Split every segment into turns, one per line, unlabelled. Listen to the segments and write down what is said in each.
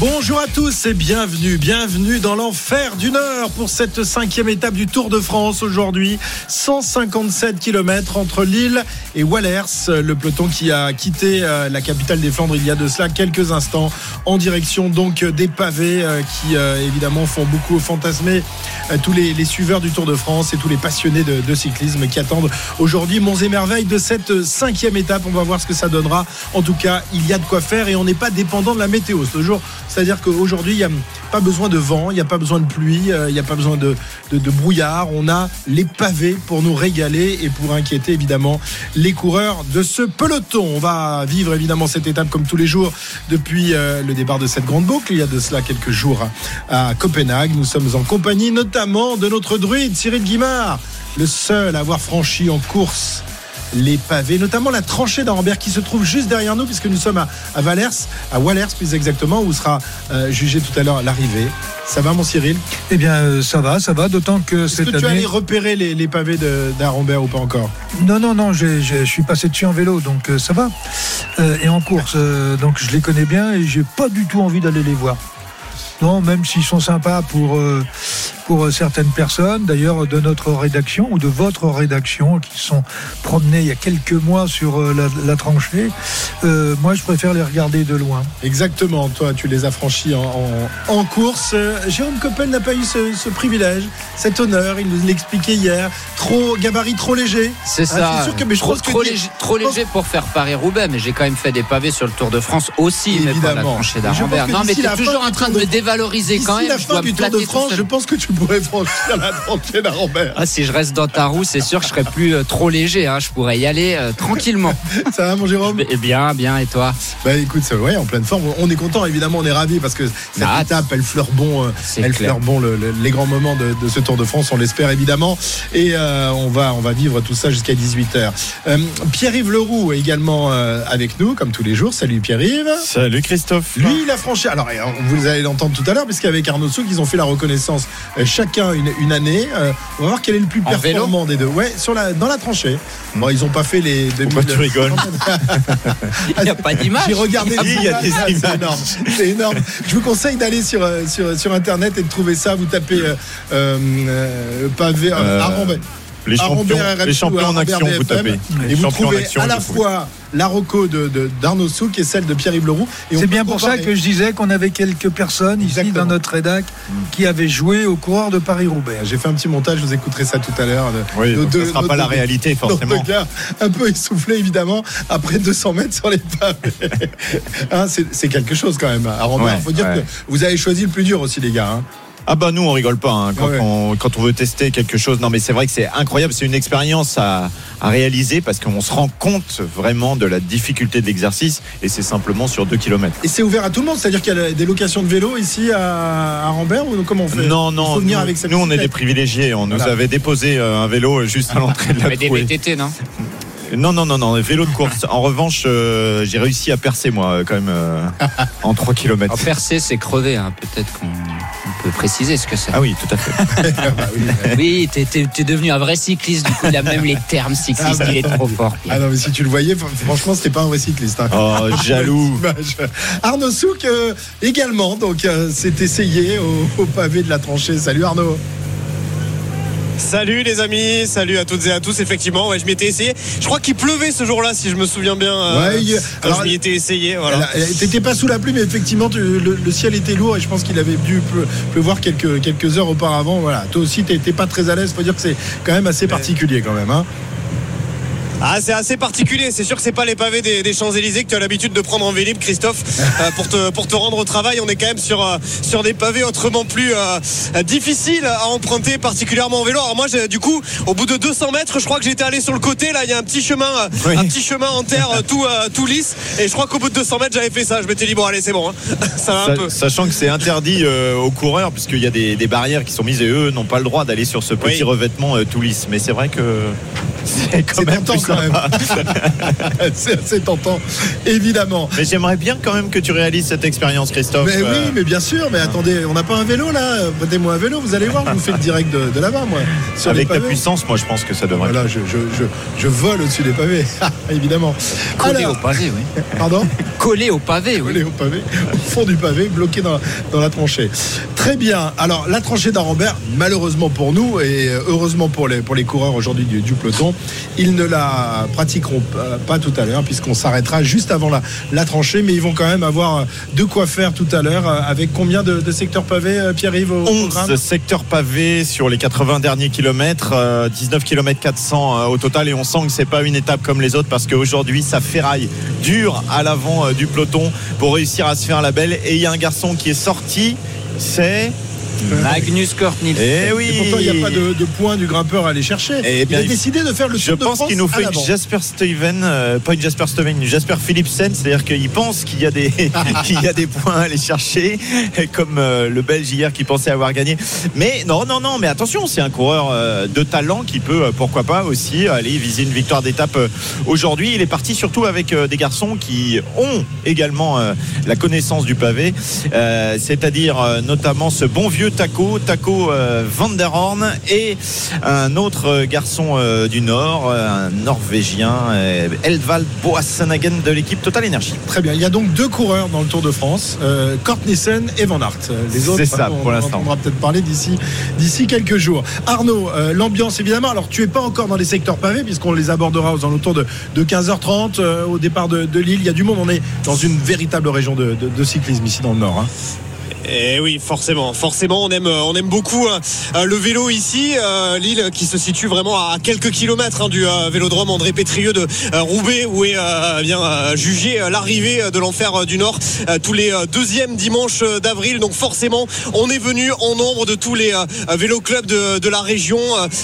Bonjour à tous et bienvenue, bienvenue dans l'enfer d'une heure pour cette cinquième étape du Tour de France aujourd'hui. 157 km entre Lille et Wallers, le peloton qui a quitté euh, la capitale des Flandres il y a de cela quelques instants en direction donc des pavés euh, qui euh, évidemment font beaucoup fantasmer tous les, suiveurs du Tour de France et tous les passionnés de, cyclisme qui attendent aujourd'hui Monts et Merveilles de cette cinquième étape. On va voir ce que ça donnera. En tout cas, il y a de quoi faire et on n'est pas dépendant de la météo. C'est-à-dire qu'aujourd'hui, il n'y a pas besoin de vent, il n'y a pas besoin de pluie, il n'y a pas besoin de, de, de, brouillard. On a les pavés pour nous régaler et pour inquiéter évidemment les coureurs de ce peloton. On va vivre évidemment cette étape comme tous les jours depuis euh, le départ de cette grande boucle. Il y a de cela quelques jours à Copenhague. Nous sommes en compagnie notamment de notre druide Cyril Guimard, le seul à avoir franchi en course les pavés, notamment la tranchée d'Arambert qui se trouve juste derrière nous, puisque nous sommes à, à Valers, à Wallers plus exactement, où sera euh, jugé tout à l'heure l'arrivée. Ça va, mon Cyril?
Eh bien, euh, ça va, ça va, d'autant que
Est-ce
cette
que tu
année.
allais repérer les, les pavés d'Arambert ou pas encore?
Non, non, non, je suis passé dessus en vélo, donc euh, ça va. Et en course, donc je les connais bien et j'ai pas du tout envie d'aller les voir. Non, même s'ils sont sympas pour, pour euh, certaines personnes, d'ailleurs de notre rédaction ou de votre rédaction qui sont promenés il y a quelques mois sur euh, la, la tranchée, euh, moi je préfère les regarder de loin.
Exactement, toi tu les as franchis en, en- en course. Jérôme Coppel n'a pas eu ce, ce privilège, cet honneur, il nous l'expliquait hier. Trop gabarit, trop léger.
C'est
Ah,
ça.
sûr que- mais je
trop,
pense que
trop léger, trop léger pour faire Paris-Roubaix, mais j'ai quand même fait des pavés sur le Tour de France aussi, mais pas la
Évidemment.
tranchée Non, mais t'es
la
toujours en train de
Tour
me
de-
dévaloriser quand même.
la
je
fin du Tour de France, je pense que tu pourrais franchir la tranchée d'Arambert.
Ah, si je reste dans ta roue, c'est sûr que je serais plus euh, trop léger. hein. Je pourrais y aller euh, tranquillement.
Ça va mon Jérôme?
Eh bien, bien, et toi?
Bah écoute, ça, ouais, en pleine forme. On est content, évidemment, on est ravis parce que cette
Ah,
étape, elle fleure bon, euh, elle
clair.
fleure bon le- le- les grands moments de, de ce Tour de France. On l'espère évidemment, et euh, on va on va vivre tout ça jusqu'à 18 h Pierre-Yves Leroux est également euh, avec nous, comme tous les jours. Salut Pierre-Yves.
Salut Christophe.
Lui, il a franchi. Alors, vous allez l'entendre tout à l'heure, puisqu'avec Arnaud Souk, ils ont fait la reconnaissance chacun une, une année. Euh, on va voir quel est le plus
En vélo
performant des deux. Ouais, sur la, dans la tranchée. Bon, ils ont pas fait les 2000.
Pourquoi tu rigoles?
Il n'y a pas d'image.
J'ai regardé les
il y a des
images. C'est énorme. C'est énorme. Je vous conseille d'aller sur, euh, sur, sur internet et de trouver ça. Vous tapez euh, euh, pavé, euh,
Euh,
Arambert.
Les champions, les champions en action, vous
BFM.
tapez.
Et
Les
vous
en
trouvez
action,
à la
vous
fois la reco de, de- d'Arnaud Souk et celle de Pierre-Yves Leroux.
C'est bien pour ça que je disais qu'on avait quelques personnes ici dans notre rédac qui avaient joué au coureur de Paris-Roubaix.
J'ai fait un petit montage, je vous écouterai ça tout à l'heure.
Oui, ce sera
nos
pas la réalité forcément.
gars un peu essoufflé évidemment après 200 mètres sur les pavés. Hein, c'est, quelque chose quand même. À
Ouais,
faut dire
ouais.
que vous avez choisi le plus dur aussi les gars. hein.
Ah bah nous on rigole pas hein, quand,
Ouais.
on, quand on veut tester quelque chose. Non mais c'est vrai que c'est incroyable, c'est une expérience à, à réaliser parce qu'on se rend compte vraiment de la difficulté de l'exercice et c'est simplement sur 2 km.
Et c'est ouvert à tout le monde, c'est-à-dire qu'il y a des locations de vélo ici à, à Rambert ou comment on fait?
Non,
Il
non,
faut venir
nous,
avec sa
nous, on est des privilégiés. On nous avait déposé euh, un vélo juste à l'entrée de la
Mais des. VTT, non?
Non, non, non, non, vélo de course. En revanche, euh, j'ai réussi à percer moi euh, quand même euh, en 3 km.
Alors, percer, c'est crever. hein. Peut-être qu'on on peut préciser ce que c'est.
Ah oui, tout à fait.
Bah oui,
t'es, t'es- t'es devenu un vrai cycliste. Du coup, il a même les termes cyclistes.
Ah bah.
Il est trop fort.
Ah non mais si tu le voyais, fr- franchement c'était pas un vrai cycliste. hein.
Oh, jaloux.
Image. Arnaud Souk euh, également, donc euh, s'est essayé au, au pavé de la tranchée. Salut Arnaud.
Salut les amis, salut à toutes et à tous. Effectivement, ouais, je m'y étais essayé. Je crois qu'il pleuvait ce jour-là, si je me souviens bien. euh,
Ouais, il-
quand
alors-
je m'y étais essayé. Voilà.
T'étais pas sous la pluie, mais effectivement tu- le, le ciel était lourd et je pense qu'il avait dû pleu- pleuvoir quelques, quelques heures auparavant. Voilà. Toi aussi t'étais pas très à l'aise. Faut dire que c'est quand même assez particulier quand même. Hein.
Ah, c'est assez particulier. C'est sûr que c'est pas les pavés des, des Champs-Élysées que tu as l'habitude de prendre en vélib, Christophe, euh, pour, te, pour te rendre au travail. On est quand même sur, euh, sur des pavés autrement plus euh, difficiles à emprunter, particulièrement en vélo. Alors moi, j'ai- du coup, au bout de 200 mètres, je crois que j'étais allé sur le côté. Là, il y a un petit chemin,
Oui.
un petit chemin en terre tout, tout lisse. Et je crois qu'au bout de 200 mètres, j'avais fait ça. Je m'étais dit bon, allez, c'est bon. hein. ça va un
Sa-
peu.
Sachant que c'est interdit aux coureurs, puisqu'il y a des, des barrières qui sont mises et eux n'ont pas le droit d'aller sur ce petit
Oui.
revêtement tout lisse. Mais c'est vrai que c'est quand même plus
quand même.
sympa.
c'est assez tentant, évidemment.
Mais j'aimerais bien quand même que tu réalises cette expérience, Christophe.
Mais
Euh,
oui, mais bien sûr. Mais attendez, on n'a pas un vélo là Donnez-moi un vélo, vous allez voir, je vous fais le direct de, de là-bas, moi. Sur
avec ta puissance, moi je pense que ça devrait.
Voilà, je, je, je, je vole au-dessus des pavés, évidemment.
Collé
Alors,
au pavé, oui.
pardon
Collé au pavé, oui.
Collé au pavé, au fond du pavé, bloqué dans, dans la tranchée. Très bien. Alors, la tranchée d'Arambert, malheureusement pour nous et heureusement pour les, pour les coureurs aujourd'hui du, du peloton, ils ne la pratiqueront pas, pas tout à l'heure, puisqu'on s'arrêtera juste avant la, la tranchée. Mais ils vont quand même avoir de quoi faire tout à l'heure. euh, Avec combien de, de secteurs pavés, euh, Pierre-Yves au programme
11 secteurs pavés sur les 80 derniers kilomètres, euh, 19 km 400 euh, au total et on sent que c'est pas une étape comme les autres parce qu'aujourd'hui ça ferraille dur à l'avant euh, du peloton pour réussir à se faire la belle et il y a un garçon qui est sorti, c'est
Magnus Cort Nielsen.
Eh oui
Et pourtant, il n'y a pas de, de point du grimpeur à aller chercher.
Eh
il
bien,
a décidé de faire le
Je
Tour de
pense
France
qu'il nous fait une. Jasper Steven, euh, pas une Jasper Steven, une Jasper Philipsen, c'est-à-dire qu'il pense qu'il y a des qu'il y a des points à aller chercher, comme euh, le Belge hier qui pensait avoir gagné. Mais non, non, non, mais attention, c'est un coureur euh, de talent qui peut, euh, pourquoi pas aussi, aller viser une victoire d'étape euh, aujourd'hui. Il est parti surtout avec euh, des garçons qui ont également euh, la connaissance du pavé, euh, c'est-à-dire euh, notamment ce bon vieux Taco, Taco euh, Van der Horn et un autre euh, garçon euh, du Nord, un Norvégien, Elvald Boassenhagen de l'équipe Total Energy.
Très bien. Il y a donc deux coureurs dans le Tour de France, Kort Nielsen et Van Aert. Les autres,
C'est ça,
on,
pour
on
l'instant.
entendra peut-être parler d'ici d'ici quelques jours. Arnaud, l'ambiance évidemment. Alors tu es pas encore dans les secteurs pavés puisqu'on les abordera aux alentours de, de 15h30 euh, au départ de, de Lille. Il y a du monde. On est dans une véritable région de cyclisme ici dans le Nord. hein.
Et oui, forcément, forcément, on aime, on aime beaucoup euh, le vélo ici, euh, Lille qui se situe vraiment à quelques kilomètres hein, du euh, vélodrome André Pétrieux de euh, Roubaix, où est euh, bien euh, jugé euh, l'arrivée de l'enfer euh, du Nord euh, tous les euh, deuxièmes dimanches euh, d'avril. Donc forcément, on est venu en nombre de tous les euh, vélo clubs de, de la région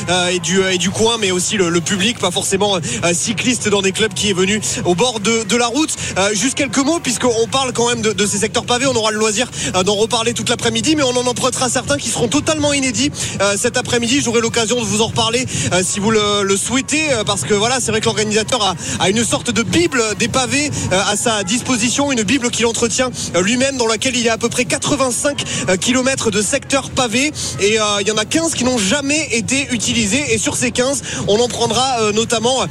euh, et du et du coin, mais aussi le, le public, pas forcément euh, cycliste dans des clubs qui est venu au bord de, de la route. Euh, juste quelques mots, puisqu'on parle quand même de, de ces secteurs pavés, on aura le loisir euh, d'en reparler toute l'après-midi, mais on en empruntera certains qui seront totalement inédits euh, cet après-midi. J'aurai l'occasion de vous en reparler euh, si vous le, souhaitez, euh, parce que voilà, c'est vrai que l'organisateur a, a une sorte de bible des pavés à sa disposition, une bible qu'il entretient lui-même, dans laquelle il y a à peu près 85 km de secteurs pavés, et il y en a 15 qui n'ont jamais été utilisés, et sur ces 15, on en prendra notamment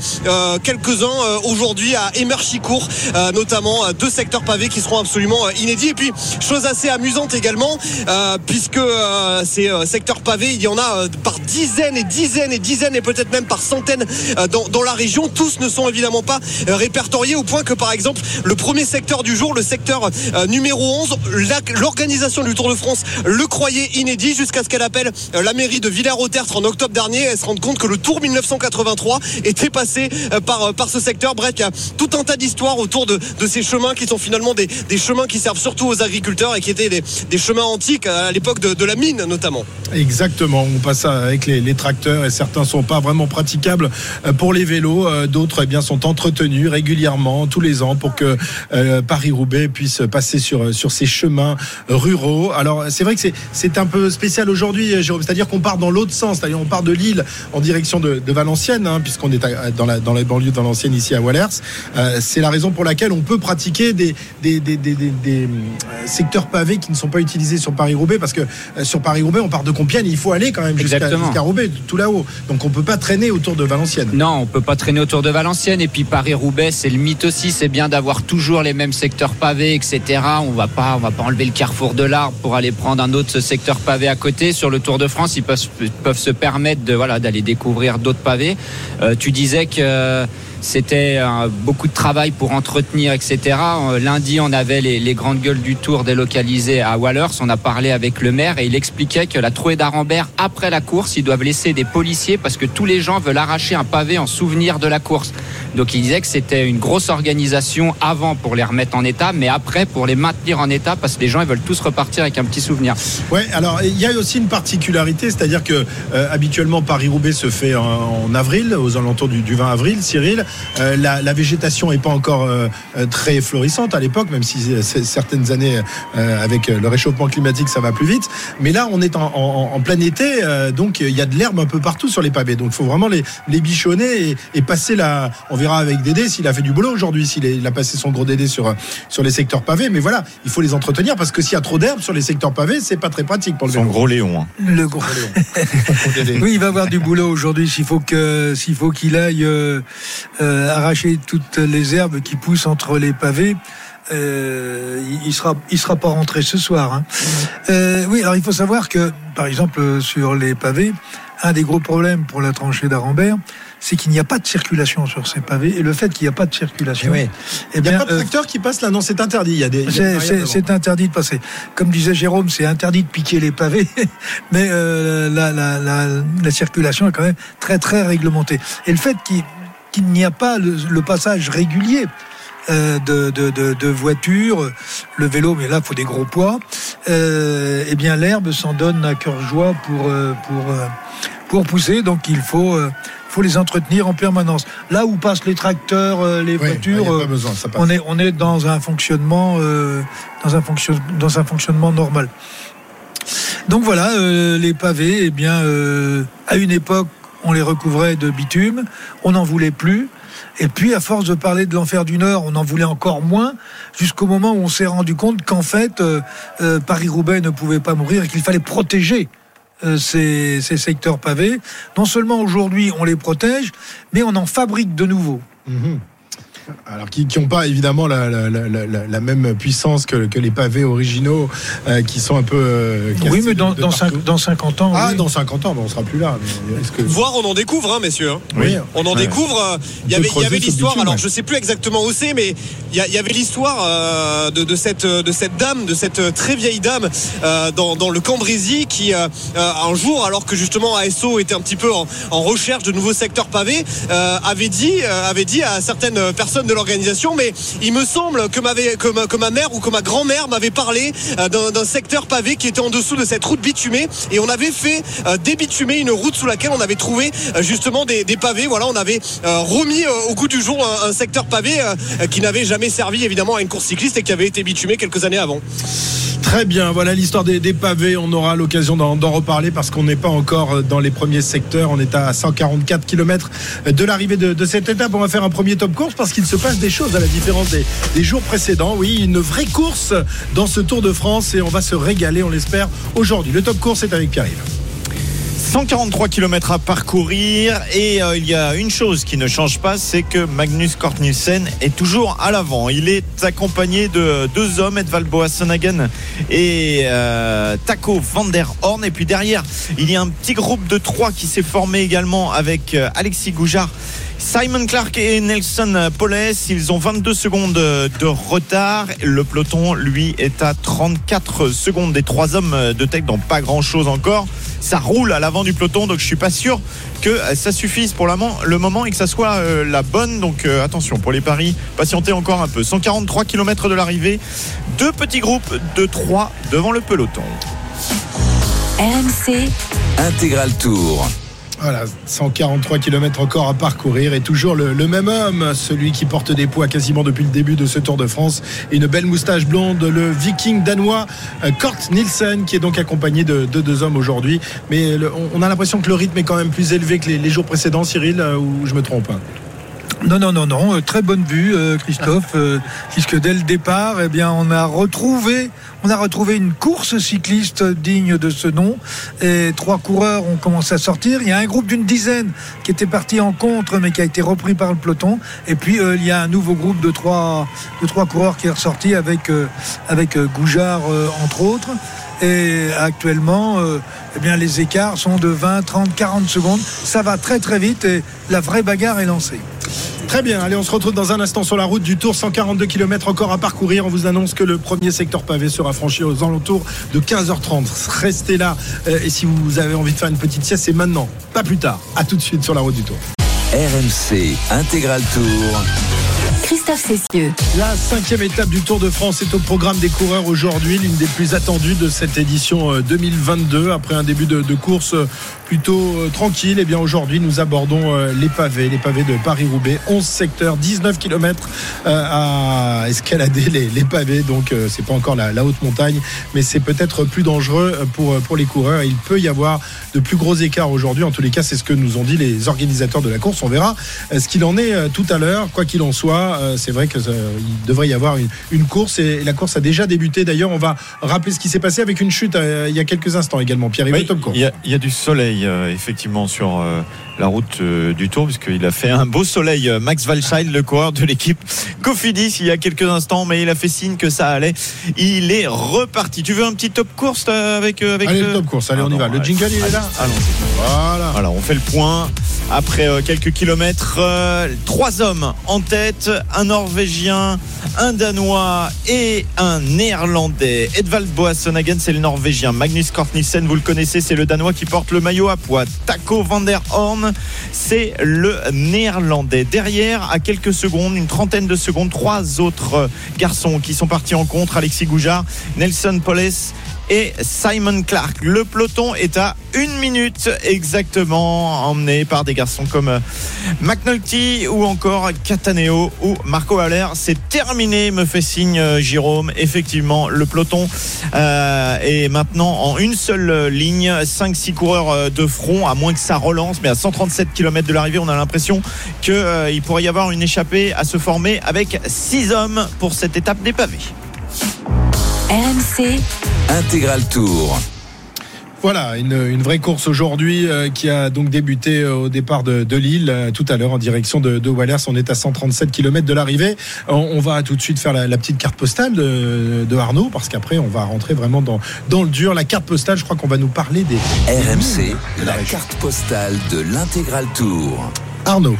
quelques-uns aujourd'hui à Emerchicourt, notamment deux secteurs pavés qui seront absolument inédits. Et puis, chose assez amusante également, euh, puisque euh, ces euh, secteurs pavés, il y en a par dizaines et dizaines et dizaines et peut-être même par centaines dans, la région. Tous ne sont évidemment pas répertoriés au point que par exemple le premier secteur du jour, le secteur numéro 11, la- l'organisation du Tour de France le croyait inédit jusqu'à ce qu'elle appelle la mairie de Villers-au-Tertre en octobre dernier. Elle se rende compte que le Tour 1983 était passé par, par ce secteur. Bref, il y a tout un tas d'histoires autour de, de ces chemins qui sont finalement des, des chemins qui servent surtout aux agriculteurs et qui étaient des, des chemins antiques à l'époque de, la mine notamment.
Exactement, on passe avec les, tracteurs et certains sont pas vraiment praticables euh, pour les vélos, euh, d'autres eh bien sont entretenus régulièrement tous les ans pour que euh, Paris-Roubaix puisse passer sur sur ces chemins ruraux. Alors c'est vrai que c'est un peu spécial aujourd'hui, Jérôme, c'est-à-dire qu'on part dans l'autre sens, c'est-à-dire on part de Lille en direction de, de Valenciennes, hein, puisqu'on est dans la dans la banlieue de Valenciennes ici à Wallers. C'est la raison pour laquelle on peut pratiquer des des, des, des, secteurs pavés qui ne sont pas utilisés sur Paris-Roubaix parce que euh, sur Paris-Roubaix on part de Compiègne, il faut aller quand même jusqu'à Roubaix, tout là-haut. Donc on peut pas traîner autour de Valenciennes.
Non, on peut pas traîner autour de Valenciennes. Et puis Paris-Roubaix, c'est le mythe aussi. C'est bien d'avoir toujours les mêmes secteurs pavés, etc. On va pas, on va pas enlever le carrefour de l'Arbre pour aller prendre un autre secteur pavé à côté. Sur le Tour de France, ils peuvent, peuvent se permettre de voilà d'aller découvrir d'autres pavés. Euh, tu disais que c'était euh, beaucoup de travail pour entretenir, etc. Euh, lundi, on avait les, grandes gueules du Tour délocalisées à Wallers. On a parlé avec le maire et il expliquait que la trouée d'Arambert, après la course, ils doivent laisser des policiers parce que tous les gens veulent arracher un pavé en souvenir de la course. Donc il disait que c'était une grosse organisation avant pour les remettre en état, mais après pour les maintenir en état parce que les gens ils veulent tous repartir avec un petit souvenir.
Ouais, alors il y a aussi une particularité, c'est-à-dire que euh, habituellement Paris-Roubaix se fait en, avril, aux alentours du 20 avril, Cyril. Euh, la, la végétation n'est pas encore euh, euh, très florissante à l'époque, même si certaines années euh, avec le réchauffement climatique ça va plus vite. Mais là on est en, en- en plein été, euh, donc il y a de l'herbe un peu partout sur les pavés. Donc il faut vraiment les, les bichonner et, et passer la. On verra avec Dédé s'il a fait du boulot aujourd'hui, s'il a passé son gros Dédé sur, sur les secteurs pavés. Mais voilà, il faut les entretenir parce que s'il y a trop d'herbe sur les secteurs pavés, c'est pas très pratique pour le
Son
vélo.
gros Léon. hein.
Le gros. Oui, il va avoir du boulot aujourd'hui. S'il faut que, s'il faut qu'il aille euh, euh, arracher toutes les herbes qui poussent entre les pavés. euh, il- sera, il sera pas rentré ce soir. hein. Euh, oui, alors il faut savoir que, par exemple, sur les pavés, un des gros problèmes pour la tranchée d'Arambert, c'est qu'il n'y a pas de circulation sur ces pavés. Et le fait qu'il n'y a pas de circulation,
Eh oui.
eh
Il n'y a pas de
euh,
tracteur qui passe là, non, c'est interdit. Il y a des.
c'est- interdit de passer. Comme disait Jérôme, c'est interdit de piquer les pavés, mais la, la, la, la circulation est quand même très très réglementée. Et le fait qu'il qu'il n'y a pas le, le passage régulier euh, de, de, de, de voitures, le vélo, mais là, il faut des gros poids, euh, eh bien l'herbe s'en donne à cœur joie pour, euh, pour, pour pousser, donc il faut... faut les entretenir en permanence. Là où passent les tracteurs, les voitures,
besoin,
on est on est dans un fonctionnement euh, dans un fonction dans un fonctionnement normal. Donc voilà, euh, les pavés, eh bien, à une époque, on les recouvrait de bitume, on n'en voulait plus. Et puis, à force de parler de l'enfer du Nord, on en voulait encore moins, jusqu'au moment où on s'est rendu compte qu'en fait, euh, euh, Paris-Roubaix ne pouvait pas mourir et qu'il fallait protéger euh, ces, secteurs pavés. Non seulement aujourd'hui, on les protège, mais on en fabrique de nouveaux.
Mhm. Alors qui n'ont pas évidemment la, la, la, la- la même puissance que, que les pavés originaux euh, qui sont un peu. euh,
Oui, mais dans, dans,
partout.
cinq- dans 50 ans.
Ah,
oui.
dans 50 ans, bon, on sera plus là. que-
Voir, on en découvre, hein, messieurs. hein.
Oui.
On en
Ouais.
découvre. euh, Il y avait, l'histoire. Alors,
ouais.
je sais plus exactement où c'est, mais il y, avait l'histoire euh, de, de cette de cette dame, de cette très vieille dame euh, dans, dans le Cambrésis qui un jour, alors que justement ASO était un petit peu en, en recherche de nouveaux secteurs pavés, euh, avait dit euh, avait dit à certaines personnes de l'organisation, mais il me semble que, ma, mère ou que ma grand-mère m'avait parlé euh, d'un secteur pavé qui était en dessous de cette route bitumée et on avait fait euh, débitumer une route sous laquelle on avait trouvé euh, justement des, pavés. Voilà, on avait remis au goût du jour un, un secteur pavé qui n'avait jamais servi évidemment à une course cycliste et qui avait été bitumé quelques années avant.
Très bien, voilà l'histoire des, pavés. On aura l'occasion d'en reparler parce qu'on n'est pas encore dans les premiers secteurs. On est à 144 km de l'arrivée de, de cette étape. On va faire un premier top course parce qu'il se passe des choses à la différence des, des jours précédents. Oui, une vraie course dans ce Tour de France et on va se régaler, on l'espère, aujourd'hui. Le top course est avec Pierre-Yves.
143 km à parcourir et euh, il y a une chose qui ne change pas, c'est que Magnus Cort Nielsen est toujours à l'avant. Il est accompagné de deux hommes, Edvald Boasson-Hagen et euh, Taco van der Horn. Et puis derrière, il y a un petit groupe de trois qui s'est formé également avec euh, Alexis Goujard. Simon Clark et Nelson Poles, ils ont 22 secondes de retard. Le peloton, lui, est à 34 secondes des trois hommes de tech, donc pas grand chose encore. Ça roule à l'avant du peloton, donc je suis pas sûr que ça suffise pour le moment et que ça soit euh, la bonne. Donc euh, attention pour les paris, patientez encore un peu. 143 km de l'arrivée, deux petits groupes de trois devant le peloton.
RMC,
Intégral Tour.
Voilà, 143 km encore à parcourir et toujours le, même homme, celui qui porte des poids quasiment depuis le début de ce Tour de France une belle moustache blonde, le viking danois euh, Kort Nielsen qui est donc accompagné de, de deux hommes aujourd'hui. Mais on, a l'impression que le rythme est quand même plus élevé que les, les jours précédents, Cyril, euh, ou je me trompe hein?
Non, non, non, non. euh, Très bonne vue, euh, Christophe, euh, puisque dès le départ, eh bien, on a retrouvé, on a retrouvé une course cycliste digne de ce nom. Et trois coureurs ont commencé à sortir. Il y a un groupe d'une dizaine qui était parti en contre, mais qui a été repris par le peloton. Et puis il y a un nouveau groupe de trois, de trois coureurs qui est ressorti avec avec Goujard entre autres. Et actuellement, euh, eh bien, les écarts sont de 20, 30, 40 secondes. Ça va très très vite et la vraie bagarre est lancée.
Très bien, allez, on se retrouve dans un instant sur la route du Tour, 142 km encore à parcourir. On vous annonce que le premier secteur pavé sera franchi aux alentours de 15h30. Restez là euh, et si vous avez envie de faire une petite sieste, c'est maintenant, pas plus tard. À tout de suite sur la route du Tour.
RMC Intégral Tour.
Christophe Cessieux.
La cinquième étape du Tour de France est au programme des coureurs aujourd'hui, l'une des plus attendues de cette édition euh, 2022. Après un début de, course euh, plutôt euh, tranquille, et bien aujourd'hui nous abordons euh, les pavés, les pavés de Paris-Roubaix, 11 secteurs, 19 km à escalader les, pavés. Donc euh, c'est pas encore la, la haute montagne, mais c'est peut-être plus dangereux euh, pour pour les coureurs. Il peut y avoir de plus gros écarts aujourd'hui. En tous les cas, c'est ce que nous ont dit les organisateurs de la course. On verra euh, ce qu'il en est euh, tout à l'heure. Quoi qu'il en soit, euh, c'est vrai que euh, devrait y avoir une, une course et la course a déjà débuté. D'ailleurs, on va rappeler ce qui s'est passé avec une chute euh, il y a quelques instants également. Pierre
Oui, il, y a, il y a du soleil effectivement sur la route du Tour puisqu'il a fait un beau soleil Max Walscheid le coureur de l'équipe Cofidis il y a quelques instants mais il a fait signe que ça allait il est reparti tu veux un petit top course avec avec
Allez,
le-
top course. Allez,
Ah
on y va. Le jingle, il est là.
Allons-y.
Voilà.
Voilà, on fait le point. Après quelques kilomètres, trois hommes en tête, un Norvégien, un Danois et un Néerlandais. Edvald Boasson-Hagen, c'est le Norvégien. Magnus Kortnissen, vous le connaissez, c'est le Danois qui porte le maillot à poids. Taco van der Horn, c'est le Néerlandais. Derrière, à quelques secondes, une trentaine de secondes, trois autres garçons qui sont partis en contre. Alexis Goujard, Nelson Poles et Simon Clark. Le peloton est à une minute exactement, emmené par des garçons comme euh, McNulty ou encore Cataneo ou Marco Haller. C'est terminé, me fait signe euh, Jérôme. Effectivement, le peloton euh, est maintenant en une seule ligne. 5-6 coureurs de front, à moins que ça relance, mais à 137 km de l'arrivée, on a l'impression qu'il pourrait y avoir une échappée à se former avec 6 hommes pour cette étape des pavés.
RMC,
Intégral Tour.
Voilà, une, une vraie course aujourd'hui euh, qui a donc débuté euh, au départ de, de Lille euh, tout à l'heure en direction de, de Wallers. On est à 137 km de l'arrivée. On, on va tout de suite faire la, la petite carte postale de, de Arnaud parce qu'après on va rentrer vraiment dans, dans le dur. La carte postale, je crois qu'on va nous parler des
RMC, la
région.
carte postale de l'Intégral Tour.
Arnaud.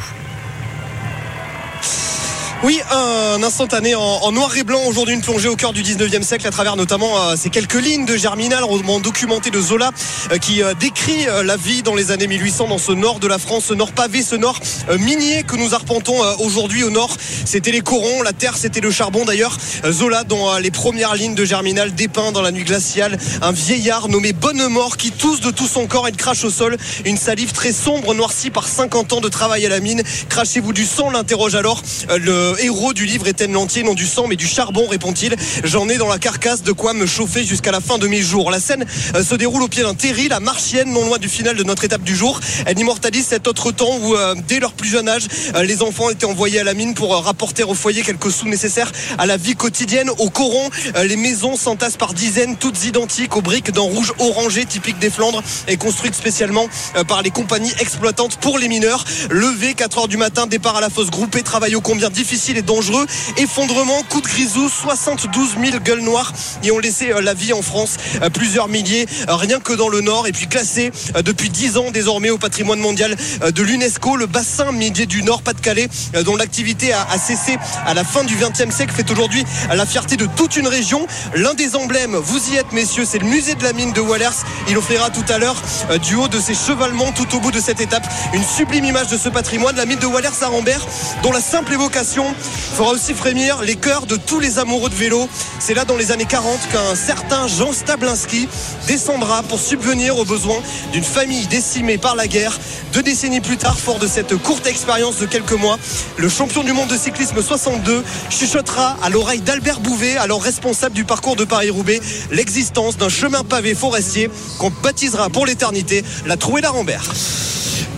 Oui, un instantané en, noir et blanc aujourd'hui, une plongée au cœur du 19e siècle à travers notamment euh, ces quelques lignes de Germinal, roman documenté de Zola, euh, qui euh, décrit la vie dans les années 1800 dans ce nord de la France, ce nord pavé, ce nord minier que nous arpentons aujourd'hui au nord. C'était les corons, la terre c'était le charbon d'ailleurs. Zola, dans les premières lignes de Germinal, dépeint dans la nuit glaciale un vieillard nommé Bonnemort qui tousse de tout son corps et crache au sol une salive très sombre noircie par 50 ans de travail à la mine. Crachez-vous du sang l'interroge alors le héros du livre Étienne Lantier, non du sang mais du charbon, répond-il. J'en ai dans la carcasse de quoi me chauffer jusqu'à la fin de mes jours. La scène euh, se déroule au pied d'un terri, la marchienne, non loin du final de notre étape du jour. Elle immortalise cet autre temps où, euh, dès leur plus jeune âge, euh, les enfants étaient envoyés à la mine pour rapporter au foyer quelques sous nécessaires à la vie quotidienne. Au coron, les maisons s'entassent par dizaines, toutes identiques aux briques d'un rouge orangé typique des Flandres et construites spécialement par les compagnies exploitantes pour les mineurs. Levé 4 heures du matin, départ à la fosse groupée, travail ô combien difficile et dangereux. Effondrement, coup de grisou, 72 000 gueules noires y ont laissé euh, la vie en France. Euh, Plusieurs milliers, euh, rien que dans le Nord. Et puis classé depuis 10 ans désormais au patrimoine mondial de l'UNESCO, le bassin minier du Nord Pas-de-Calais, dont l'activité a, cessé à la fin du XXe siècle, fait aujourd'hui la fierté de toute une région. L'un des emblèmes, vous y êtes messieurs, c'est le musée de la mine de Wallers. Il offrira tout à l'heure, du haut de ses chevalements tout au bout de cette étape, une sublime image de ce patrimoine, la mine de Wallers à Rambert, dont la simple évocation fera aussi frémir les cœurs de tous les amoureux de vélo. C'est là dans les années 40 qu'un certain Jean Stablinski descendra pour subvenir aux besoins d'une famille décimée par la guerre. Deux décennies plus tard, fort de cette courte expérience de quelques mois, le champion du monde de cyclisme 62 chuchotera à l'oreille d'Albert Bouvet, alors responsable du parcours de Paris-Roubaix, l'existence d'un chemin pavé forestier qu'on baptisera pour l'éternité la Trouée d'Arambert.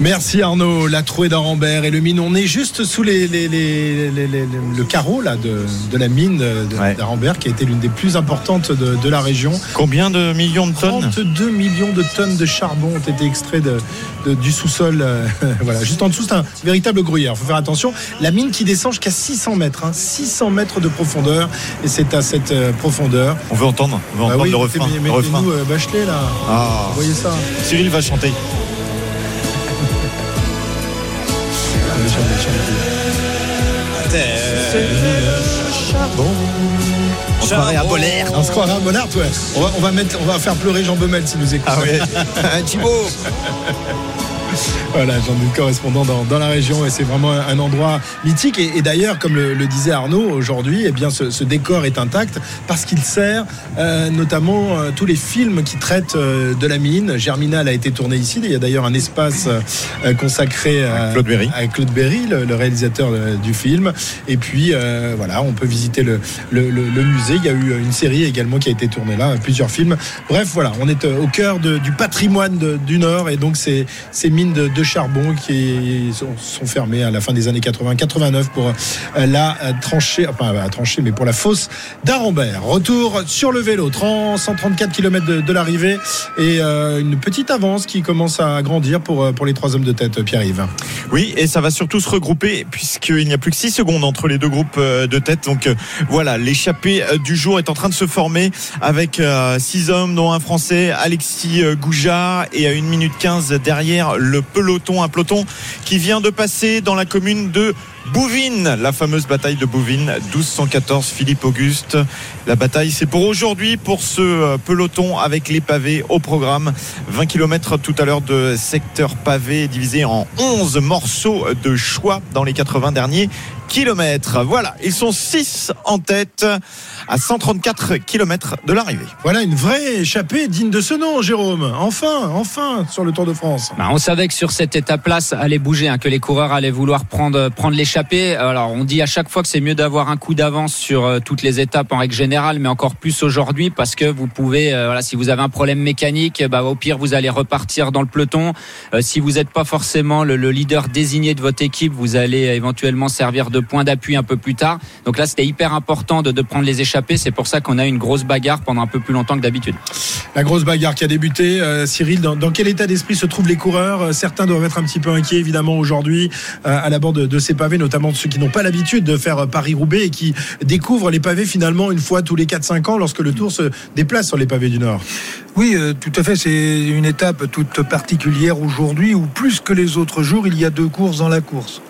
Merci Arnaud, la trouée d'Arambert et le mine. On est juste sous les, le carreau là, de, de la mine
Ouais.
d'Arambert qui a été l'une des plus importantes de, de la région.
Combien de millions de tonnes
32 millions de tonnes de charbon ont été extraits de, du sous-sol. euh, voilà, juste en dessous, c'est un véritable gruyère. Il faut faire attention. La mine qui descend jusqu'à 600 mètres, hein, 600 mètres de profondeur. Et c'est à cette euh, profondeur.
On veut entendre, on veut
Bah
entendre
oui,
le refrain.
mettez-
le refrain.
mettez-nous euh, Bachelet là.
Ah.
Vous voyez ça
Cyril va chanter.
Chantez.
On se croirait à Bollard.
On se croirait à Bollard, ouais. On va, on va mettre, on va faire pleurer Jean Baumel s'il nous écoute.
Ah ouais. Thibaut.
Voilà, j'en ai correspondant dans, dans, la région et c'est vraiment un, un, endroit mythique. Et, et d'ailleurs, comme le, le, disait Arnaud aujourd'hui, eh bien ce, ce, décor est intact parce qu'il sert euh, notamment euh, tous les films qui traitent euh, de la mine. Germinal a été tourné ici. Il y a d'ailleurs un espace euh, consacré à
Claude Berry,
à Claude Berry le, le, réalisateur du film. Et puis voilà, on peut visiter le, le, musée. Il y a eu une série également qui a été tournée là, plusieurs films. Bref, voilà, on est au cœur de, du patrimoine de, du Nord et donc ces, ces mines de, charbon qui sont, sont, fermées à la fin des années 80-89 pour la tranchée, enfin la tranchée, mais pour la fosse d'Arambert. Retour sur le vélo, 30, 134 km de, l'arrivée et euh, une petite avance qui commence à grandir pour, pour les trois hommes de tête, Pierre-Yves.
Oui, et ça va surtout se regrouper puisqu'il n'y a plus que 6 secondes entre les deux groupes de tête. Donc voilà, l'échappée du jour est en train de se former avec 6 hommes, dont un Français, Alexis Goujat, et à 1 minute 15 derrière le peloton, un peloton qui vient de passer dans la commune de Bouvines, la fameuse bataille de Bouvines, 1214 Philippe Auguste. La bataille, c'est pour aujourd'hui, pour ce peloton avec les pavés au programme. 20 km tout à l'heure de secteur pavé divisé en 11 morceaux de choix dans les 80 derniers kilomètres. Voilà, ils sont 6 en tête à 134 km de l'arrivée.
Voilà une vraie échappée digne de ce nom, Jérôme. Enfin, enfin, sur le Tour de France.
Bah, on savait que sur cette étape-là, ça allait bouger, hein, que les coureurs allaient vouloir prendre, prendre l'échappée. Alors, on dit à chaque fois que c'est mieux d'avoir un coup d'avance sur euh, toutes les étapes en règle générale, mais encore plus aujourd'hui parce que vous pouvez, euh, voilà, si vous avez un problème mécanique, bah, au pire, vous allez repartir dans le peloton. Euh, si vous n'êtes pas forcément le, le, leader désigné de votre équipe, vous allez éventuellement servir de point d'appui un peu plus tard. Donc là, c'était hyper important de, de prendre les échappées. C'est pour ça qu'on a une grosse bagarre pendant un peu plus longtemps que d'habitude.
La grosse bagarre qui a débuté, euh, Cyril, dans, quel état d'esprit se trouvent les coureurs? Euh, Certains doivent être un petit peu inquiets, évidemment, aujourd'hui, euh, à la bord de, de, ces pavés, notamment ceux qui n'ont pas l'habitude de faire Paris-Roubaix et qui découvrent les pavés finalement une fois tous les 4-5 ans lorsque le Tour se déplace sur les pavés du Nord.
Oui, euh, tout à fait. C'est une étape toute particulière aujourd'hui où plus que les autres jours, il y a deux courses dans la course.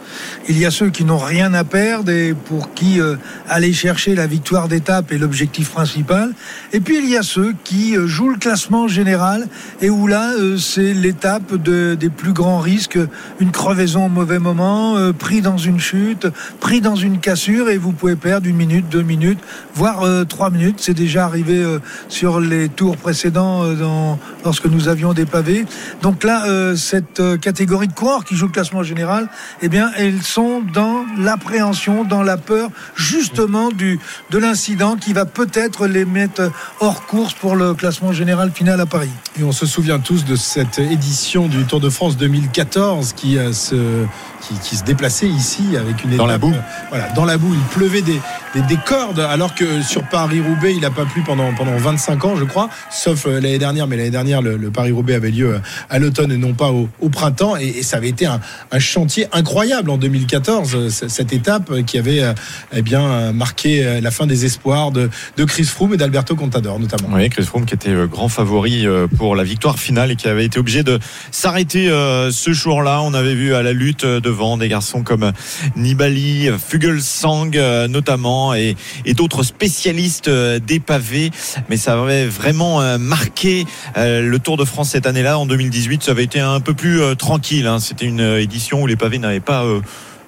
Il y a ceux qui n'ont rien à perdre et pour qui euh, aller chercher la victoire d'étape est l'objectif principal. Et puis il y a ceux qui euh, jouent le classement général et où là c'est l'étape de, des plus grands risques, une crevaison au mauvais moment, pris dans une chute, pris dans une cassure et vous pouvez perdre une minute, deux minutes, voire trois minutes. C'est déjà arrivé sur les tours précédents dans, lorsque nous avions des pavés. Donc là, cette catégorie de coureurs qui jouent le classement général, eh bien, elles sont dans l'appréhension, dans la peur justement du, de l'incident qui va peut-être les mettre hors course pour le classement général final à Paris.
Et on se souvient tous de cette édition du Tour de France 2014 qui euh, se qui, qui, se déplaçait ici avec une
dans
étape,
la boue.
Euh, voilà, dans la boue, il pleuvait des, des, des cordes, alors que sur Paris-Roubaix, il n'a pas plu pendant, pendant 25 ans, je crois, sauf euh, l'année dernière. Mais l'année dernière, le, le Paris-Roubaix avait lieu euh, à l'automne et non pas au, au printemps. Et, et, ça avait été un, un, chantier incroyable en 2014, cette étape qui avait eh bien, marqué la fin des espoirs de, de Chris Froome et d'Alberto Contador, notamment.
Oui, Chris Froome qui était grand favori pour la victoire finale et qui avait été obligé de s'arrêter ce jour-là. On avait vu à la lutte des garçons comme Nibali, Fugelsang notamment et, et d'autres spécialistes des pavés. Mais ça avait vraiment marqué le Tour de France cette année-là. En 2018, ça avait été un peu plus tranquille. Hein. C'était une édition où les pavés n'avaient pas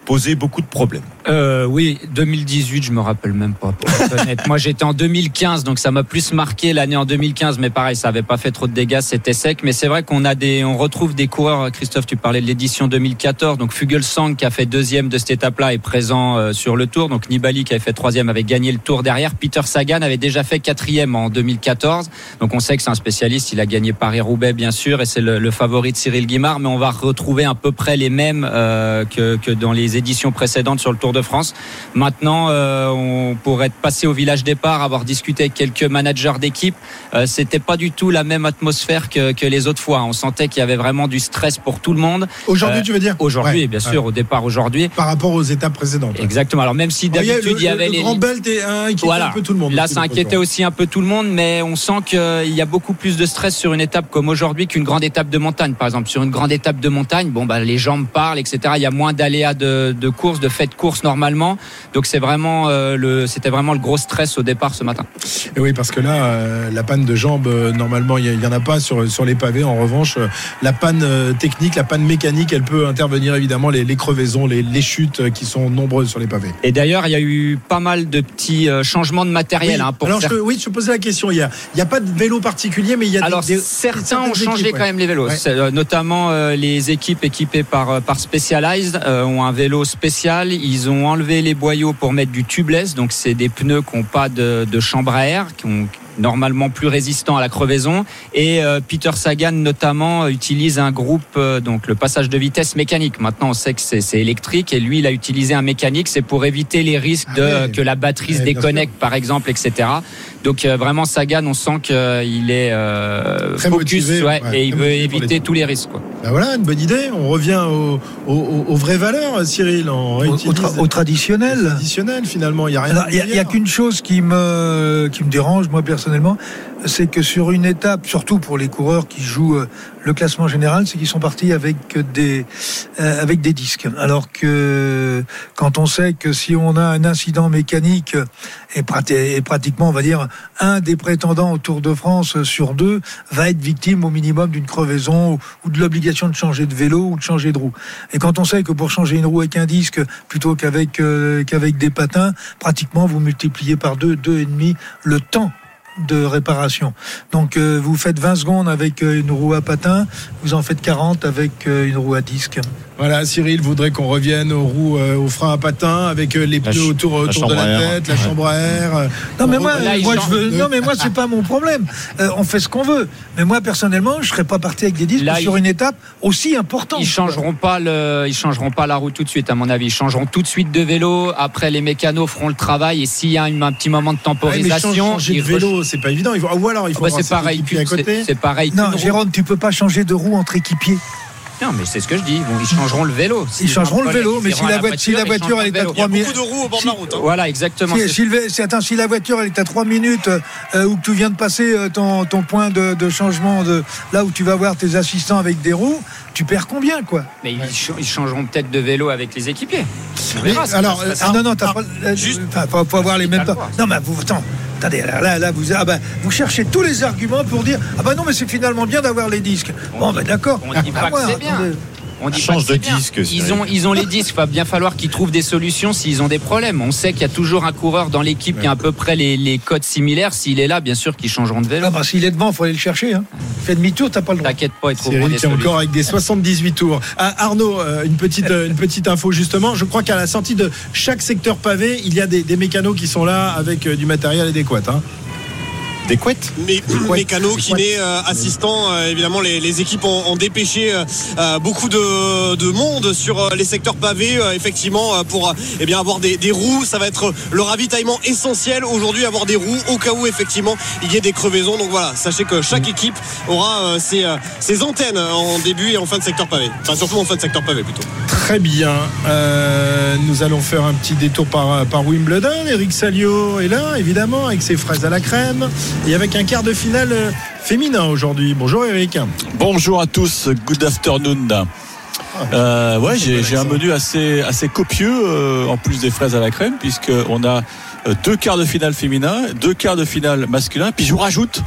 posé beaucoup de problèmes.
Euh, oui, 2018, je me rappelle même pas. Moi, j'étais en 2015, donc ça m'a plus marqué l'année en 2015. Mais pareil, ça avait pas fait trop de dégâts, c'était sec. Mais c'est vrai qu'on a des, on retrouve des coureurs. Christophe, tu parlais de l'édition 2014. Donc Fugelsang qui a fait deuxième de cette étape-là est présent euh, sur le Tour. Donc Nibali qui avait fait troisième avait gagné le Tour derrière. Peter Sagan avait déjà fait quatrième en 2014. Donc on sait que c'est un spécialiste. Il a gagné Paris-Roubaix bien sûr, et c'est le, le, favori de Cyril Guimard. Mais on va retrouver à peu près les mêmes euh, que, que dans les éditions précédentes sur le Tour de France. Maintenant, euh, on pourrait être passé au village départ, avoir discuté avec quelques managers d'équipe. Euh, C'était pas du tout la même atmosphère que, que les autres fois. On sentait qu'il y avait vraiment du stress pour tout le monde.
Aujourd'hui, euh, tu veux dire?
Aujourd'hui, ouais, bien sûr, ouais. au départ aujourd'hui.
Par rapport aux étapes précédentes.
Exactement. Alors même si d'habitude il y avait
le,
les
grand belt inquiétait voilà. un peu tout le monde.
Là, ça inquiétait aussi un peu tout le monde, mais on sent qu'il y a beaucoup plus de stress sur une étape comme aujourd'hui qu'une grande étape de montagne. Par exemple, sur une grande étape de montagne, bon bah les jambes parlent, etc. Il y a moins d'aléas de, de course, de fait de course course normalement. Donc c'est vraiment euh, le, c'était vraiment le gros stress au départ ce matin.
Et oui, parce que là, euh, la panne de jambes, euh, normalement, il n'y en a pas sur, sur les pavés. En revanche, la panne technique, la panne mécanique, elle peut intervenir évidemment les, les crevaisons, les, les chutes qui sont nombreuses sur les pavés.
Et d'ailleurs, il y a eu pas mal de petits changements de matériel.
Oui.
hein, pour
Alors, je, oui, je te posais la question. Il n'y a, a pas de vélo particulier, mais il y a des-
Alors
des,
certains ont changé
équipes,
quand
ouais.
même les vélos,
Ouais.
Notamment euh, les équipes équipées par par Specialized euh, ont un vélo spécial. Ils ont enlevé les boyaux pour mettre du tubeless, donc c'est des pneus qui n'ont pas de, de chambre à air, qui ont normalement plus résistants à la crevaison. Et euh, Peter Sagan notamment utilise un groupe euh, donc le passage de vitesse mécanique. Maintenant on sait que c'est c'est électrique et lui il a utilisé un mécanique, c'est pour éviter les risques
Ah
de
ouais.
que la batterie se déconnecte par exemple, etc. Donc euh, vraiment Sagan, on sent qu'il est euh,
Très
focus
motivé,
ouais,
ouais,
et il
très
veut éviter
les-
tous les risques. Quoi.
Ben voilà, une bonne idée. On revient aux, aux- aux vraies valeurs, Cyril. On
Au, traditionnel.
traditionnels, finalement. Il n'y a rien
Il n'y a, qu'une chose qui me, qui me dérange, moi personnellement, c'est que sur une étape, surtout pour les coureurs qui jouent euh, le classement général, c'est qu'ils sont partis avec des, euh, avec des disques. Alors que quand on sait que si on a un incident mécanique et, prati- et pratiquement, on va dire, un des prétendants au Tour de France sur deux va être victime au minimum d'une crevaison ou, ou de l'obligation de changer de vélo ou de changer de roue. Et quand on sait que pour changer une roue avec un disque plutôt qu'avec euh, qu'avec des patins, pratiquement vous multipliez par deux, deux et demi le temps de réparation. Donc euh, vous faites 20 secondes avec euh, une roue à patins, vous en faites 40 avec euh, une roue à disque.
Voilà, Cyril voudrait qu'on revienne aux roues, euh, aux freins à patins avec euh, les pneus autour,
la
autour de la tête, la chambre à air. euh,
Non mais moi, moi je veux, non mais moi c'est pas mon problème. Euh, on fait ce qu'on veut. Mais moi personnellement, je serais pas parti avec des disques
Là,
sur une étape aussi importante.
Ils changeront pas le, ils changeront pas la roue tout de suite à mon avis. Ils changeront tout de suite de vélo. Après les mécanos feront le travail et s'il y a un petit moment de
Ouais, mais
temporisation,
changer de vélo, c'est pas évident. Ou alors il
Ah
faut
bah,
avoir
c'est pareil. c'est- pareil.
Non. Jérôme, tu peux pas changer de roue entre équipiers.
Non, mais c'est ce que je dis. Ils, changeront le vélo.
Ils changeront le vélo, mais si la voiture, si la
ils
voiture
changeront
elle
le
est à
vélo.
Il y a
3 minutes.
beaucoup de roues au bord de la route. hein.
Voilà, exactement.
Si,
c'est-
si le- si- attends, si la voiture elle est à 3 minutes euh, où tu viens de passer euh, ton, ton point de, de changement de là où tu vas voir tes assistants avec des roues, tu perds combien quoi?
Mais ils, ch- ils changeront peut-être de vélo avec les équipiers. On verra
alors,
passer.
Ah non non, t'as pas euh,
juste-
enfin, faut, faut avoir les mêmes
pas.
Non mais attends, attendez là, là, là, vous ah bah, vous cherchez tous les arguments pour dire ah bah non mais c'est finalement bien d'avoir les disques. Bon bah d'accord.
on dit pas
Ah,
que
ouais,
c'est bien. On dit
Change
pas que
de disque,
Ils ont, ils ont les disques. Il va bien falloir qu'ils trouvent des solutions s'ils ont des problèmes. On sait qu'il y a toujours un coureur dans l'équipe qui a à peu près les, les codes similaires. S'il est là, bien sûr qu'ils changeront de vélo.
Ah bah s'il est devant, faut aller le chercher. Hein. Fais demi-tour, t'as pas le droit.
T'inquiète pas,
qui est
solutions.
encore avec des 78 tours. Ah, Arnaud, euh, une petite, euh, une petite info justement. Je crois qu'à la sortie de chaque secteur pavé, il y a des, des mécanos qui sont là avec euh, du matériel adéquat. hein.
Des couettes
Mais mécano, kiné, euh, assistant, euh, évidemment les, les équipes ont, ont dépêché euh, euh, beaucoup de, de monde sur les secteurs pavés, effectivement, pour eh bien avoir des, des roues. Ça va être le ravitaillement essentiel aujourd'hui, avoir des roues au cas où effectivement il y ait des crevaisons. Donc voilà, sachez que chaque équipe aura ses, ses antennes en début et en fin de secteur pavé. Enfin surtout en fin de secteur pavé plutôt.
Très bien. Nous allons faire un petit détour par, par Wimbledon. Eric Salio est là, évidemment, avec ses fraises à la crème et avec un quart de finale euh, féminin aujourd'hui. Bonjour Eric.
Bonjour à tous, good afternoon. Euh, ouais, j'ai j'ai un menu assez, assez copieux euh, en plus des fraises à la crème, puisqu'on a euh, deux quarts de finale féminin, deux quarts de finale masculin, puis je vous rajoute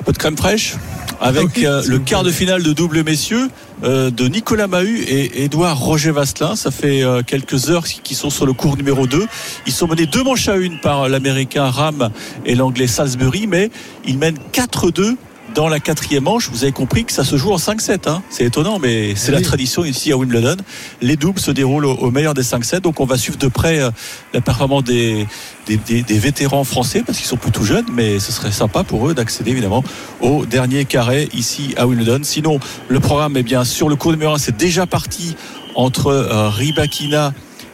un peu de crème fraîche avec euh, le quart de finale de double messieurs euh, de Nicolas Mahut et Édouard Roger Vasselin. Ça fait euh, quelques heures qui sont sur le cours numéro 2. Ils sont menés deux manches à une par l'américain Ram et l'anglais Salisbury, mais ils mènent 4-2 dans la quatrième manche, vous avez compris que ça se joue en 5-7. Hein. C'est étonnant, mais c'est
Eh
la tradition ici à Wimbledon. Les doubles se déroulent au, au meilleur des 5-7. Donc on va suivre de près euh, la performance des, des, des- des vétérans français, parce qu'ils sont plutôt jeunes, mais ce serait sympa pour eux d'accéder évidemment au dernier carré ici à Wimbledon. Sinon, le programme est bien sur le cours numéro 1, c'est déjà parti entre euh, Rybakina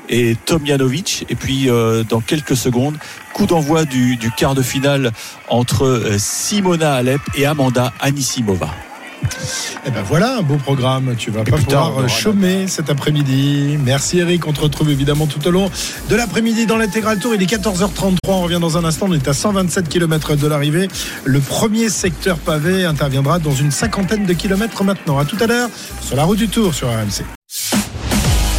et Tomjanovic. Et puis, euh, dans quelques secondes, coup d'envoi du, du quart de finale entre euh, Simona Alep et Amanda Anisimova.
Eh ben voilà un beau programme. Tu vas
Et
pas
tard,
pouvoir
aura
euh, chômer cet après-midi. Merci Eric. On te retrouve évidemment tout au long de l'après-midi dans l'intégral tour. Il est 14h33. On revient dans un instant. On est à 127 km de l'arrivée. Le premier secteur pavé interviendra dans une cinquantaine de kilomètres maintenant. À tout à l'heure sur la route du Tour sur RMC.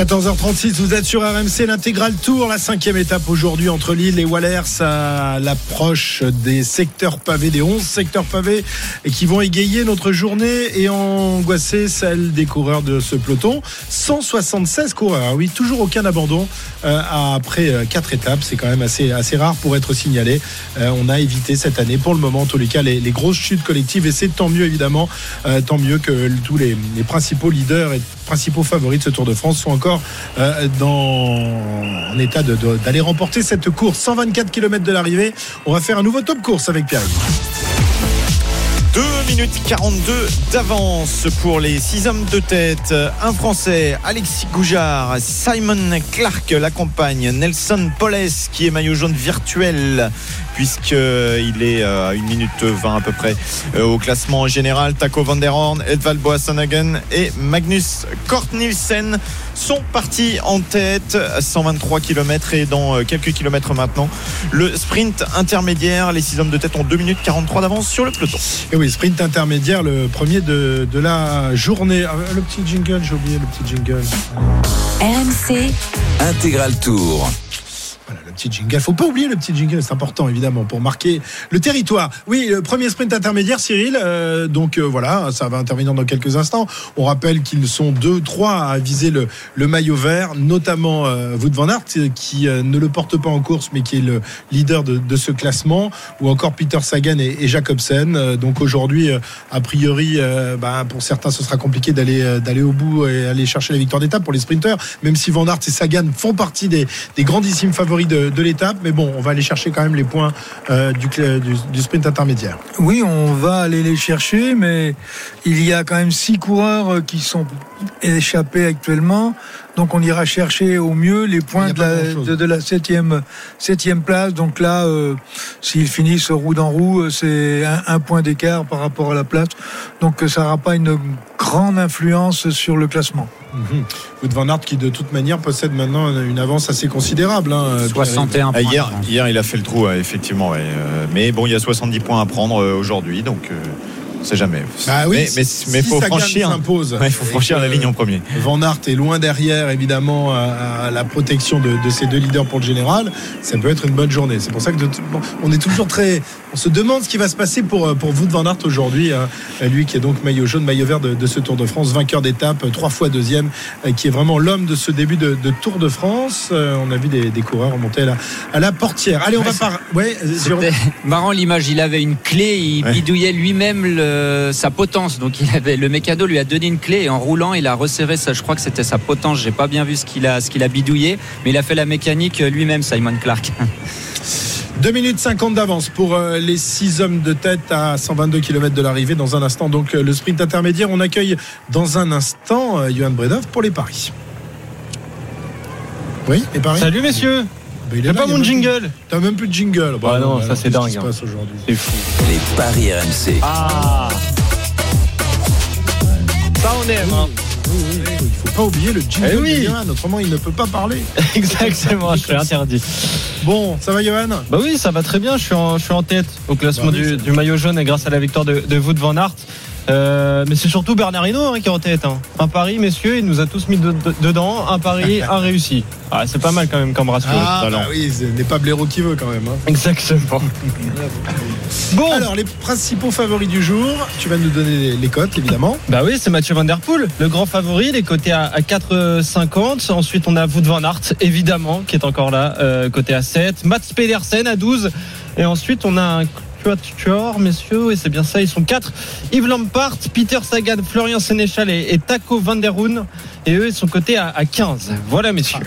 14h36, vous êtes sur RMC, l'intégral tour, la cinquième étape aujourd'hui entre Lille et Wallers à l'approche des secteurs pavés, des 11 secteurs pavés qui vont égayer notre journée et angoisser celle des coureurs de ce peloton. 176 coureurs, oui, toujours aucun abandon euh, après euh, quatre étapes, c'est quand même assez, assez rare pour être signalé. Euh, on a évité cette année, pour le moment, en tous les cas, les, grosses chutes collectives et c'est tant mieux évidemment, tant mieux que tous les, les principaux leaders et principaux favoris de ce Tour de France sont encore euh, en état d'aller remporter cette course. 124 km de l'arrivée. On va faire un nouveau top course avec Pierre.
2 minutes 42 d'avance pour les 6 hommes de tête. Un Français, Alexis Goujard, Simon Clark l'accompagne, Nelson Poles qui est maillot jaune virtuel puisqu'il est euh, à 1 minute 20 à peu près euh, au classement général. Taco van der Horn, Edvald et Magnus Kort Nielsen sont partis en tête. 123 km et dans euh, quelques kilomètres maintenant, le sprint intermédiaire. Les 6 hommes de tête ont 2 minutes 43 d'avance sur le peloton.
Et oui, sprint intermédiaire, le premier de, de la journée. Ah, Le petit jingle, j'ai oublié le petit jingle.
RMC,
Intégral Tour.
Voilà, le petit jingle. Faut pas oublier le petit jingle, c'est important évidemment pour marquer le territoire. Oui, le premier sprint intermédiaire, Cyril. euh, donc euh, voilà, ça va intervenir dans quelques instants. On rappelle qu'ils sont deux, trois à viser le, maillot vert, notamment euh, van Aert euh, qui euh, ne le porte pas en course, mais qui est le leader de, ce classement, ou encore Peter Sagan et, et Jacobsen. Euh, donc aujourd'hui, euh, a priori, euh, bah, pour certains, ce sera compliqué d'aller euh, d'aller au bout et aller chercher la victoire d'étape pour les sprinteurs, même si Van Aert et Sagan font partie des, des grandissimes favoris de, de l'étape. Mais bon, on va aller chercher quand même les points euh, du, cl- du, du sprint intermédiaire.
Oui, on va aller les chercher, mais il y a quand même six coureurs euh, qui sont échappés actuellement. Donc on ira chercher au mieux les points de la,
grand-chose.
de, de la septième, septième place. Donc là, euh, s'ils finissent roue dans roue, c'est un, un point d'écart par rapport à la place. Donc ça n'aura pas une grande influence sur le classement.
Wout van Aert qui de toute manière possède maintenant une avance assez considérable. hein, Pierre.
61
Ah,
points.
hier, hier, il a fait le trou, effectivement. ouais. Euh, mais bon, il y a 70 points à prendre euh, aujourd'hui, donc euh, on sait jamais.
Bah oui,
mais mais,
si-
mais
si
faut franchir.
s'impose
Ouais, il faut franchir la ligne en premier.
Van Aert est loin derrière, évidemment, à, à la protection de, de ces deux leaders pour le général. Ça peut être une bonne journée. C'est pour ça que de on est toujours très. On se demande ce qui va se passer pour, euh, pour Wout Van Aert aujourd'hui. hein. lui qui est donc maillot jaune, maillot vert de, de ce Tour de France, vainqueur d'étape, euh, trois fois deuxième, euh, qui est vraiment l'homme de ce début de, de Tour de France. Euh, on a vu des, des coureurs remonter à la, à la portière. Allez, on va par. Ouais, euh,
marrant l'image, il avait une clé, il
Ouais.
bidouillait lui-même le- sa potence. Donc il avait le mécano lui a donné une clé et en roulant, il a resserré ça. Je crois que c'était sa potence. J'ai pas bien vu ce qu'il a, ce qu'il a bidouillé, mais il a fait la mécanique lui-même, Simon Clark.
2 minutes 50 d'avance pour euh, les 6 hommes de tête à 122 km de l'arrivée. Dans un instant, donc euh, le sprint intermédiaire. On accueille dans un instant euh, Johan Bredov pour les paris. Oui, les paris?
Salut messieurs
Bah, il est
pas mon jingle
T'as même plus de jingle.
Ah non,
bah,
ça, c'est dingue, hein.
passe aujourd'hui
C'est fou.
Les paris RMC.
Ah Ça on aime hein.
Il faut pas oublier le jingle
Eh oui.
de Johan, autrement il ne peut pas parler.
Exactement, je serais interdit.
Bon, ça va Johan?
Bah oui, ça va très bien, je suis en, je suis en tête au classement
Bah oui,
du, maillot jaune et grâce à la victoire de, de Wout van Aert. Euh, mais c'est surtout Bernard Hinault hein, qui est en tête. hein. Un pari, messieurs, il nous a tous mis de- de- dedans. Un pari, un réussi. Ah, c'est pas mal quand même comme ratio.
Ah, bah oui, ce n'est pas Blaireau qui veut quand même. hein.
Exactement. Bon,
Alors, les principaux favoris du jour, tu vas nous donner les, les cotes évidemment.
Bah oui, c'est Mathieu Van Der Poel, le grand favori, il est coté à, à 4,50. Ensuite, on a Wout van Aert, évidemment, qui est encore là, euh, coté à 7. Mats Pedersen à 12. Et ensuite, on a un quatuor, messieurs, et c'est bien ça, ils sont 4. Yves Lampart, Peter Sagan, Florian Sénéchal et, et Taco Van Der Hoen. Et eux, ils sont cotés à, à 15. Voilà, messieurs.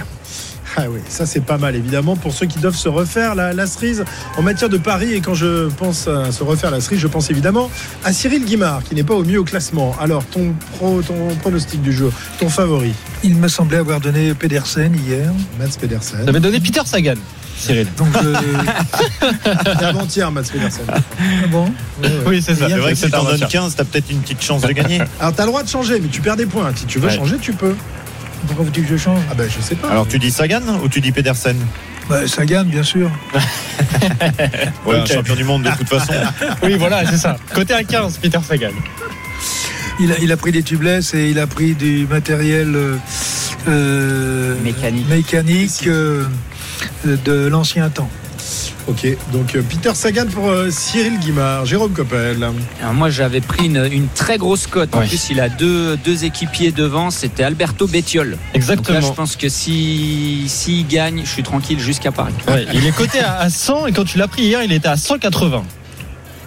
Ah oui, ça c'est pas mal évidemment pour ceux qui doivent se refaire la, la cerise en matière de paris. Et quand je pense à se refaire la cerise, je pense évidemment à Cyril Guimard qui n'est pas au mieux au classement. Alors ton, pro, ton pronostic du jour, ton favori,
Il me semblait avoir donné Pedersen hier.
Mats Pedersen.
Vous avez donné Peter Sagan, Cyril.
Donc, euh,
C'était avant-hier Mats Pedersen.
ah bon
Oui, c'est ça.
C'est vrai que si
C'est
t'en
un
donnes
match.
15, t'as peut-être une petite chance de gagner.
Alors t'as le droit de changer, mais tu perds des points. Si tu veux
Ouais.
changer, tu peux.
Pourquoi vous dites que je change?
Ah ben je sais pas.
Alors tu dis Sagan ou tu dis Pedersen?
Bah, Sagan, bien sûr.
Ouais, un
Ok.
champion du monde de toute façon.
Oui, voilà, c'est ça. Côté à 15, Peter Sagan.
il, a, il a pris des tubeless et il a pris du matériel euh,
Mécanique.
mécanique, euh, de l'ancien temps.
Ok, donc euh, Peter Sagan pour euh, Cyril Guimard, Jérôme Coppel.
Alors moi j'avais pris une, une très grosse cote. En plus il a deux, deux équipiers devant, c'était Alberto Bettiol. Donc là
Exactement.
je pense que si s'il gagne, je suis tranquille jusqu'à Paris.
Ouais, il est coté à, à 100 et quand tu l'as pris hier, il était à 180.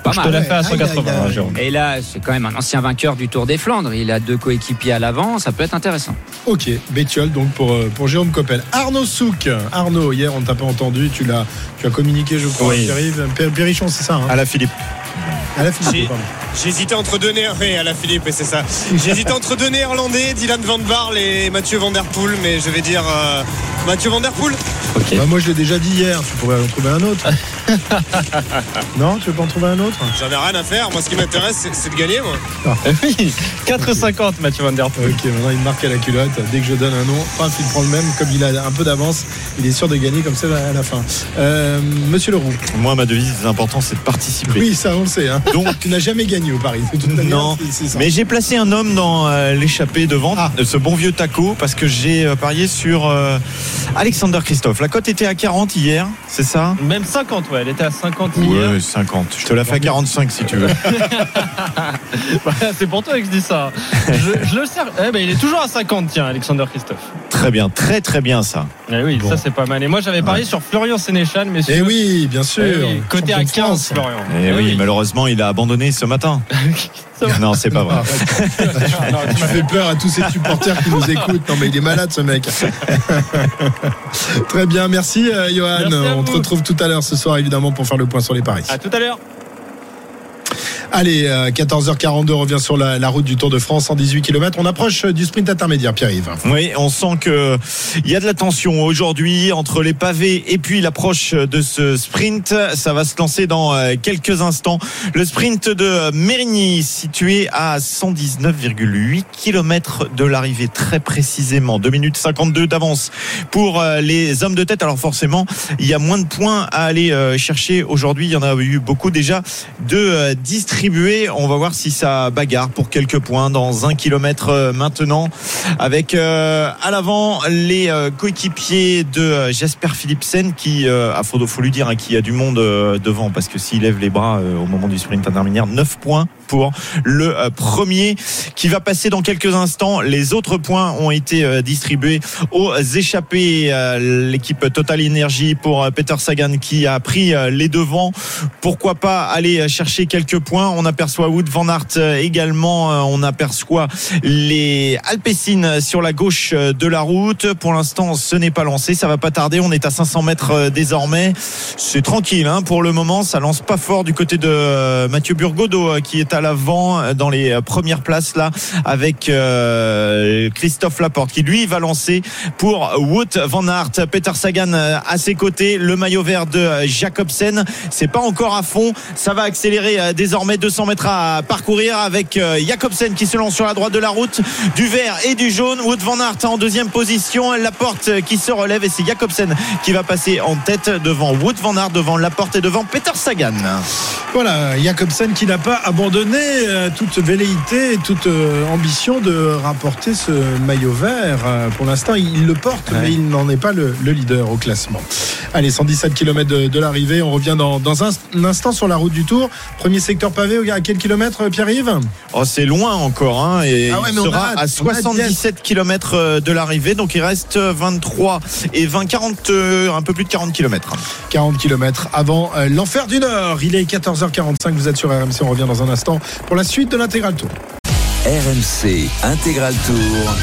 Pas
je te
mal.
l'ai fait à
Aïe, aïe,
180,
aïe.
hein, Jérôme.
Et là, c'est quand même un ancien vainqueur du Tour des Flandres. Il a deux coéquipiers à l'avant, ça peut être intéressant.
Ok, Bétiol donc pour, euh, pour Jérôme Coppel. Arnaud Souk. Arnaud, hier on t'a pas entendu, tu l'as tu as communiqué je crois.
Oui.
Pierre-Yves. Pér- Perrichon, c'est ça hein
À la Philippe.
À la
J'ai-
pardon.
J'hésitais entre deux néerlandais à la Philippe et c'est ça. J'hésitais entre deux néerlandais, Dylan Van Barle et Mathieu Van Der Poel, mais je vais dire euh, Mathieu Van Der Poel.
Bah, moi je l'ai déjà dit hier, tu pourrais en trouver un autre. non, tu veux pas en trouver un autre?
J'en ai rien à faire. Moi, ce qui m'intéresse, c'est- c'est de gagner, moi.
Oui, 4,50 Mathieu Van Der Poel.
Ok, maintenant il marque à la culotte. Dès que je donne un nom, paf, il prend le même. Comme il a un peu d'avance, il est sûr de gagner comme ça à la fin. Euh, Monsieur Leroux.
Moi, ma devise, l'important, c'est de participer.
Oui, ça on le sait. Hein.
Donc,
Tu n'as jamais gagné au Paris. De toute manière,
Non,
c'est- c'est ça.
mais j'ai placé un homme dans euh, l'échappée devant,
Ah.
ce bon vieux taco, parce que j'ai euh, parié sur euh, Alexander Christophe. La cote était à 40 hier, c'est ça?
Même 50, ouais, elle était à 50 hier.
Ouais, 50. Je te la fais à 45 si tu veux.
Bah, c'est pour toi que je dis ça. Je, je le sers. Eh ben, il est toujours à 50, tiens, Alexander Christophe.
très bien, très très bien ça.
Eh oui,
Bon.
ça c'est pas mal. Et moi j'avais parié sur Florian Sénéchal, mais
Eh oui, bien sûr.
Eh oui, côté à
Champion de
15,
France.
Florian.
Et
Eh
oui, malheureusement, il a abandonné ce matin. Non, c'est pas vrai.
Non,
Tu fais peur à tous ces supporters qui nous écoutent. Non, mais il est malade, ce mec. Très bien, merci, euh, Johan.
Merci
On te retrouve tout à l'heure ce soir, évidemment, pour faire le point sur les paris.
À tout à l'heure.
Allez, euh, 14h42, on revient sur la, route du Tour de France, 118 km. On approche euh, du sprint intermédiaire, Pierre-Yves.
Oui, on sent que il y a de la tension aujourd'hui entre les pavés et puis l'approche de ce sprint. Ça va se lancer dans euh, quelques instants. Le sprint de Mérigny, situé à 119,8 km de l'arrivée, très précisément. 2 minutes 52 d'avance pour euh, les hommes de tête. Alors forcément, il y a moins de points à aller euh, chercher aujourd'hui. Il y en a eu beaucoup déjà de euh, On va voir si ça bagarre pour quelques points dans un kilomètre euh, maintenant. Avec euh, à l'avant les euh, coéquipiers de Jasper Philipsen qui ah, faut, faut lui dire hein, qu'il y a du monde devant parce que s'il lève les bras au moment du sprint intermédiaire 9 points pour le euh, premier qui va passer dans quelques instants les autres points ont été euh, distribués aux échappés Euh, l'équipe Total Energy pour Peter Sagan qui a pris les devants pourquoi pas aller chercher quelques points? On aperçoit Wood Van Aert également on aperçoit les Alpecin sur la gauche de la route. Pour l'instant, ce n'est pas lancé. Ça va pas tarder. On est à 500 mètres désormais. C'est tranquille hein, pour le moment. Ça lance pas fort du côté de Mathieu Burgodo qui est à l'avant euh, dans les euh, premières places là avec euh, Christophe Laporte qui lui va lancer pour Wout Van Aert. Peter Sagan à ses côtés. Le maillot vert de Jacobsen. C'est pas encore à fond. Ça va accélérer désormais 200 mètres à parcourir avec Jacobsen qui se lance sur la droite de la route du vert et du jaune. Wout van Aert en deuxième position. Laporte qui se relève et c'est Jacobsen qui va passer en tête devant Wout van Aert, devant Laporte et devant Peter Sagan.
Voilà, Jacobsen qui n'a pas abandonné euh, toute velléité et toute euh, ambition de rapporter ce maillot vert. Euh, Pour l'instant, il le porte, mais il n'en est pas le, le leader au classement. Allez, 117 km de, de l'arrivée. On revient dans, dans un, un instant sur la route du Tour. Premier secteur pavé, à quel kilomètre, Pierre-Yves?
Oh, c'est loin encore, hein, et
Ah ouais,
il sera
a
à
on a hâte
77 km de l'arrivée, donc il reste 23 et 20, 40, euh, un peu plus de 40 km.
40 km avant l'enfer du Nord. Il est 14h45, vous êtes sur RMC, on revient dans un instant pour la suite de l'intégral tour.
RMC Intégral Tour.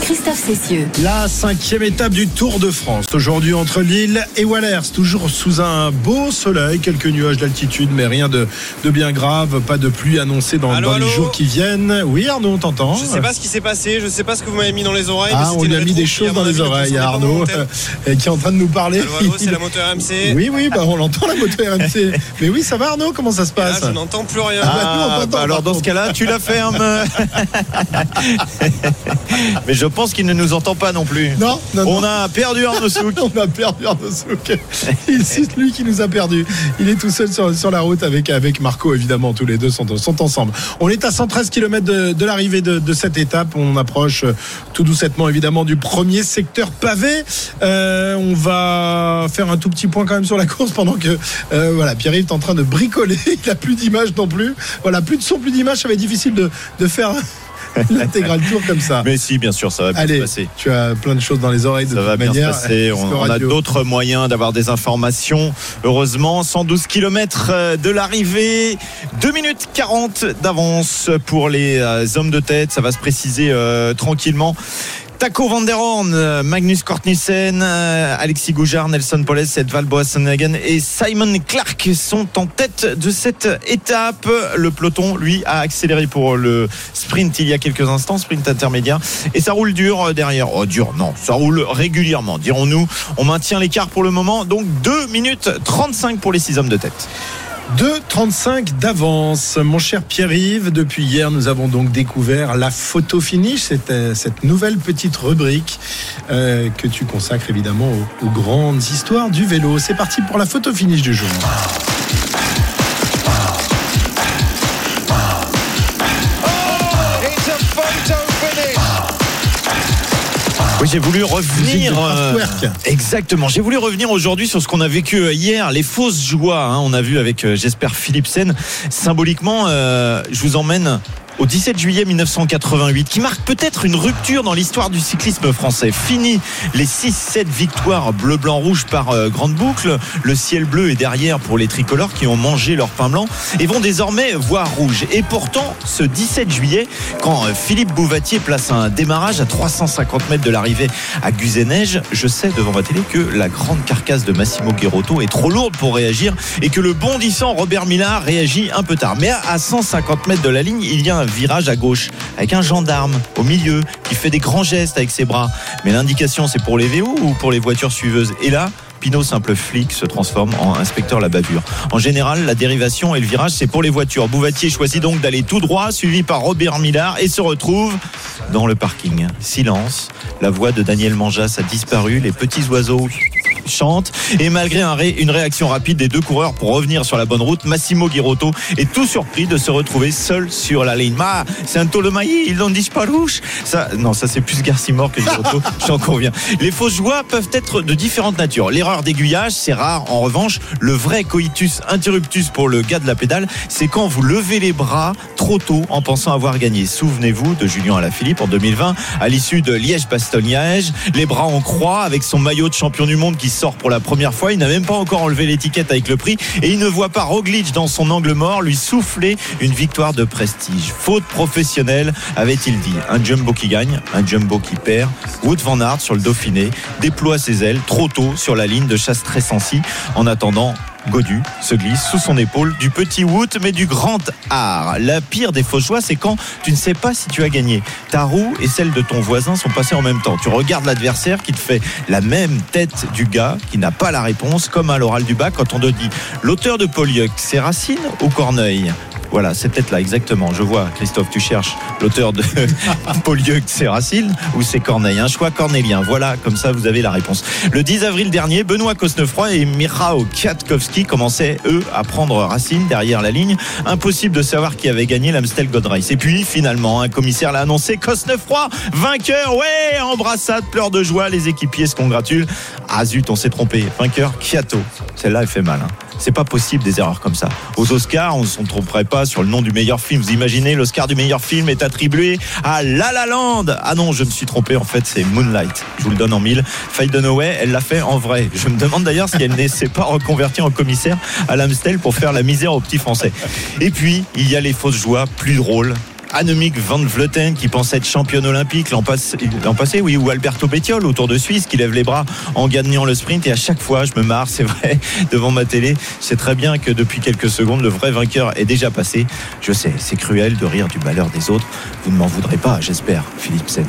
Christophe Cessieux.
La cinquième étape du Tour de France. Aujourd'hui entre Lille et Wallers, toujours sous un beau soleil, quelques nuages d'altitude, mais rien de, de bien grave, pas de pluie annoncée dans,
Allô,
dans les jours qui viennent. Oui Arnaud, on t'entend
Je sais pas ce qui s'est passé, je sais pas ce que vous m'avez mis dans les oreilles. mais
Ah, on
c'était
lui a mis des choses dans les
ne
oreilles à Arnaud, euh, qui est en train de nous parler.
Allô, allô, c'est la moto RMC.
Oui, oui, bah, on l'entend la moto RMC. Mais oui, ça va Arnaud, comment ça se
Et là,
passe
je n'entends plus rien.
Ah, bah, nous, on t'entend,
alors dans ce cas-là, tu la fermes. Mais je pense pense qu'il ne nous entend pas non plus.
Non, non,
On
non.
a perdu Arnaud Souk.
On a perdu Arnaud Souk. C'est lui qui nous a perdu. Il est tout seul sur, sur la route avec, avec Marco, évidemment. Tous les deux sont, sont ensemble. On est à 113 km de, de l'arrivée de, de cette étape. On approche euh, tout doucettement, évidemment, du premier secteur pavé. Euh, on va faire un tout petit point quand même sur la course pendant que euh, voilà, Pierre-Yves est en train de bricoler. Il n'a plus d'image non plus. Voilà, plus de son, plus d'image. Ça va être difficile de, de faire l'intégral tour comme ça.
Mais si, bien sûr, ça va bien
Allez,
se passer.
tu as plein de choses dans les oreilles de
Ça va bien
manière.
se passer. On, a d'autres moyens d'avoir des informations. Heureusement, 112 km de l'arrivée. 2 minutes 40 d'avance pour les euh, hommes de tête. Ça va se préciser euh, tranquillement. Taco Van der Horn, euh, Magnus Kortnissen, euh, Alexis Goujard, Nelson Poles, Edvald Boassenhagen et Simon Clark sont en tête de cette étape. Le peloton, lui, a accéléré pour le sprint il y a quelques instants, sprint intermédiaire. Et ça roule dur euh, derrière. Oh, dur, non, ça roule régulièrement, dirons-nous. On maintient l'écart pour le moment. Donc 2 minutes 35 pour les 6 hommes de tête.
2,35 d'avance. Mon cher Pierre-Yves, depuis hier, nous avons donc découvert la photo finish, cette, euh, cette nouvelle petite rubrique euh, que tu consacres évidemment aux, aux grandes histoires du vélo. C'est parti pour la photo finish du jour.
Oui, j'ai voulu revenir. euh, exactement. J'ai voulu revenir aujourd'hui sur ce qu'on a vécu euh, hier, les fausses joies. hein. on a vu avec, euh, j'espère, Philipsen. Symboliquement, euh, je vous emmène au 17 juillet 1988, qui marque peut-être une rupture dans l'histoire du cyclisme français. Fini les 6-7 victoires bleu-blanc-rouge par euh, grande boucle. Le ciel bleu est derrière pour les tricolores qui ont mangé leur pain blanc et vont désormais voir rouge. Et pourtant, ce 17 juillet, quand euh, Philippe Bouvatier place un démarrage à 350 mètres de l'arrivée à Guzeneige, je sais devant ma télé que la grande carcasse de Massimo Guerrotto est trop lourde pour réagir et que le bondissant Robert Millard réagit un peu tard. Mais à 150 mètres de la ligne, il y a un virage à gauche avec un gendarme au milieu qui fait des grands gestes avec ses bras. Mais l'indication, c'est pour les VO ou pour les voitures suiveuses? Et là, Pinot, simple flic, se transforme en inspecteur la bavure. En général, la dérivation et le virage, c'est pour les voitures. Bouvatier choisit donc d'aller tout droit, suivi par Robert Millard, et se retrouve dans le parking. Silence, la voix de Daniel Manjas a disparu, les petits oiseaux chantent, et malgré un ré- une réaction rapide des deux coureurs pour revenir sur la bonne route, Massimo Girotto est tout surpris de se retrouver seul sur la ligne. Ma, c'est un Tolemaï, ils l'ont disparu. Ça, non, ça c'est plus Garcimore que Girotto, j'en conviens. Les fausses joies peuvent être de différentes natures. L'erreur d'aiguillage, c'est rare. En revanche, le vrai coitus interruptus pour le gars de la pédale, c'est quand vous levez les bras trop tôt en pensant avoir gagné. Souvenez-vous de Julien Alaphilippe en 2020, à l'issue de Liège-Bastogne-Liège, les bras en croix avec son maillot de champion du monde qui sort pour la première fois. Il n'a même pas encore enlevé l'étiquette avec le prix et il ne voit pas Roglic dans son angle mort lui souffler une victoire de prestige. Faute professionnelle, avait-il dit. Un jumbo qui gagne, un jumbo qui perd. Wood van Aert sur le Dauphiné déploie ses ailes trop tôt sur la ligne de chasse très sensi en attendant Godu se glisse sous son épaule du petit Wood mais du grand art. La pire des fausses joies, c'est quand tu ne sais pas si tu as gagné. Ta roue et celle de ton voisin sont passées en même temps. Tu regardes l'adversaire qui te fait la même tête du gars qui n'a pas la réponse, comme à l'oral du bac quand on te dit l'auteur de Polyeuc, c'est Racine ou Corneille? Voilà, c'est peut-être là, exactement. Je vois, Christophe, tu cherches l'auteur de Polyeuc, c'est Racine ou c'est Corneille Un choix cornélien. Voilà, comme ça, vous avez la réponse. Le 10 avril dernier, Benoît Cosnefroy et Michał Kwiatkowski commençaient, eux, à prendre Racine derrière la ligne. Impossible de savoir qui avait gagné l'Amstel Gold Race. Et puis, finalement, un commissaire l'a annoncé, Cosnefroy, vainqueur, ouais, embrassade, pleurs de joie, les équipiers se congratulent. Ah zut, on s'est trompé. Vainqueur, Kwiato. Celle-là, elle fait mal. hein. C'est pas possible des erreurs comme ça. Aux Oscars, on ne tromperait pas sur le nom du meilleur film. Vous imaginez, l'Oscar du meilleur film est attribué à La La Land. Ah non, je me suis trompé. En fait, c'est Moonlight. Je vous le donne en mille. Faye Dunaway, elle l'a fait en vrai. Je me demande d'ailleurs si elle ne s'est pas reconvertie en commissaire à l'Amstel pour faire la misère aux petits Français. Et puis, il y a les fausses joies plus drôles. Annemiek van Vleuten qui pensait être championne olympique l'an passé, l'an passé, oui, ou Alberto Bettiol autour de Suisse qui lève les bras en gagnant le sprint et à chaque fois je me marre, c'est vrai, devant ma télé. C'est très bien que depuis quelques secondes le vrai vainqueur est déjà passé. Je sais, c'est cruel de rire du malheur des autres. Vous ne m'en voudrez pas, j'espère, Philippe Sen.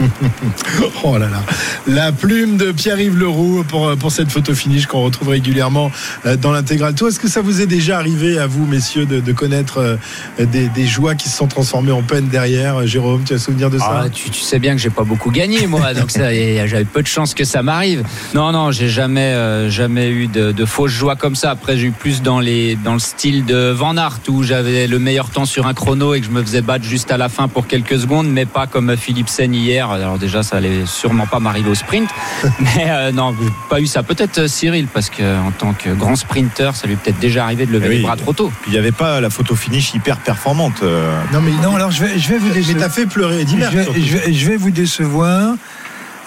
Oh là là. La plume de Pierre-Yves Leroux pour, pour cette photo finish qu'on retrouve régulièrement euh, dans l'intégral tour. Est-ce que ça vous est déjà arrivé à vous, messieurs, de, de connaître euh, des, des joies qui se sont transformées en peine derrière? Jérôme, tu as souvenir de ça?
Ah, tu, tu sais bien que j'ai pas beaucoup gagné moi, donc j'avais peu de chance que ça m'arrive. Non, non, j'ai jamais, euh, jamais eu de, de fausses joies comme ça. Après, j'ai eu plus dans les, dans le style de Van Aert où j'avais le meilleur temps sur un chrono et que je me faisais battre juste à la fin pour quelques secondes, mais pas comme Philipsen hier. Alors déjà, ça allait sûrement pas m'arriver au sprint, mais euh, non, pas eu ça. Peut-être euh, Cyril, parce que en tant que grand sprinter, ça lui est peut-être déjà arrivé de lever
Oui.
les bras trop tôt.
Puis il n'y avait pas la photo finish hyper performante. euh.
Non, mais,
Non, alors je vais, je vais vous
mais
décevoir.
t'as fait pleurer
Je vais, je vais- je vais vous décevoir.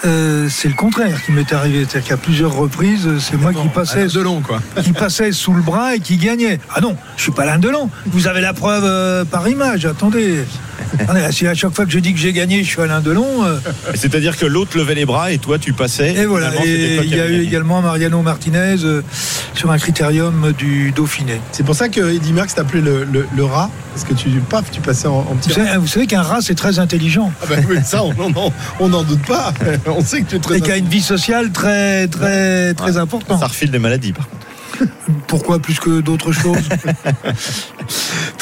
Euh, c'est le contraire qui m'est arrivé. C'est-à-dire qu'à plusieurs reprises, c'est moi qui passais,
Alain Delon, quoi.
qui passais sous le bras et qui gagnait. Ah non, je suis pas l'un de long. Vous avez la preuve euh, par image. Attendez. Si à chaque fois que je dis que j'ai gagné, je suis Alain Delon. euh,
C'est-à-dire que l'autre levait les bras et toi tu passais.
et voilà. Et il y a eu
gagné.
également Mariano Martinez euh, sur un critérium du Dauphiné.
C'est pour ça que Eddy Merckx t'appelait le, le, le rat, parce que tu, paf, tu passais en, en petit
Vous savez, qu'un rat, c'est très intelligent.
Ah ben oui, ça, on n'en doute pas. On sait que tu es très
Et qui a une vie sociale très, très, très importante.
Ça refile des maladies par contre.
Pourquoi plus que d'autres choses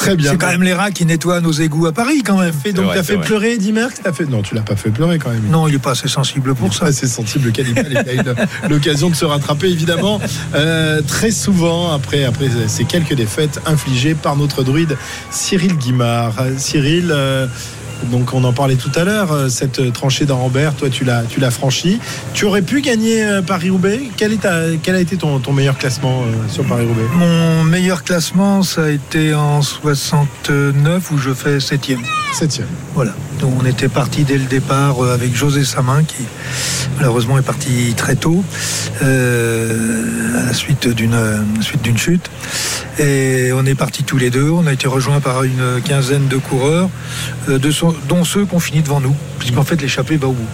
très bien.
C'est quand même les rats qui nettoient nos égouts à Paris, quand même.
Et donc, t'as fait
vrai.
pleurer Eddy Merckx T'as fait... Non, tu l'as pas fait pleurer quand même.
Non, il est pas assez sensible pour ça.
C'est sensible le cannibale il a eu l'occasion de se rattraper évidemment euh, très souvent après, après ces quelques défaites infligées par notre druide Cyril Guimard. Euh, Cyril, euh, donc on en parlait tout à l'heure, euh, cette tranchée d'Arambert, toi tu l'as, tu l'as franchi. Tu aurais pu gagner euh, Paris-Roubaix quel, est ta- quel a été ton, ton meilleur classement euh, sur Paris-Roubaix?
Mon meilleur classement, ça a été en 69 où je fais septième.
Septième.
Voilà. On était parti dès le départ euh, avec José Samin qui malheureusement est parti très tôt euh, à la suite d'une euh, suite d'une chute. Et on est partis tous les deux. On a été rejoints par une quinzaine de coureurs, dont ceux qui ont fini devant nous, puisqu'en fait l'échappée va au bout.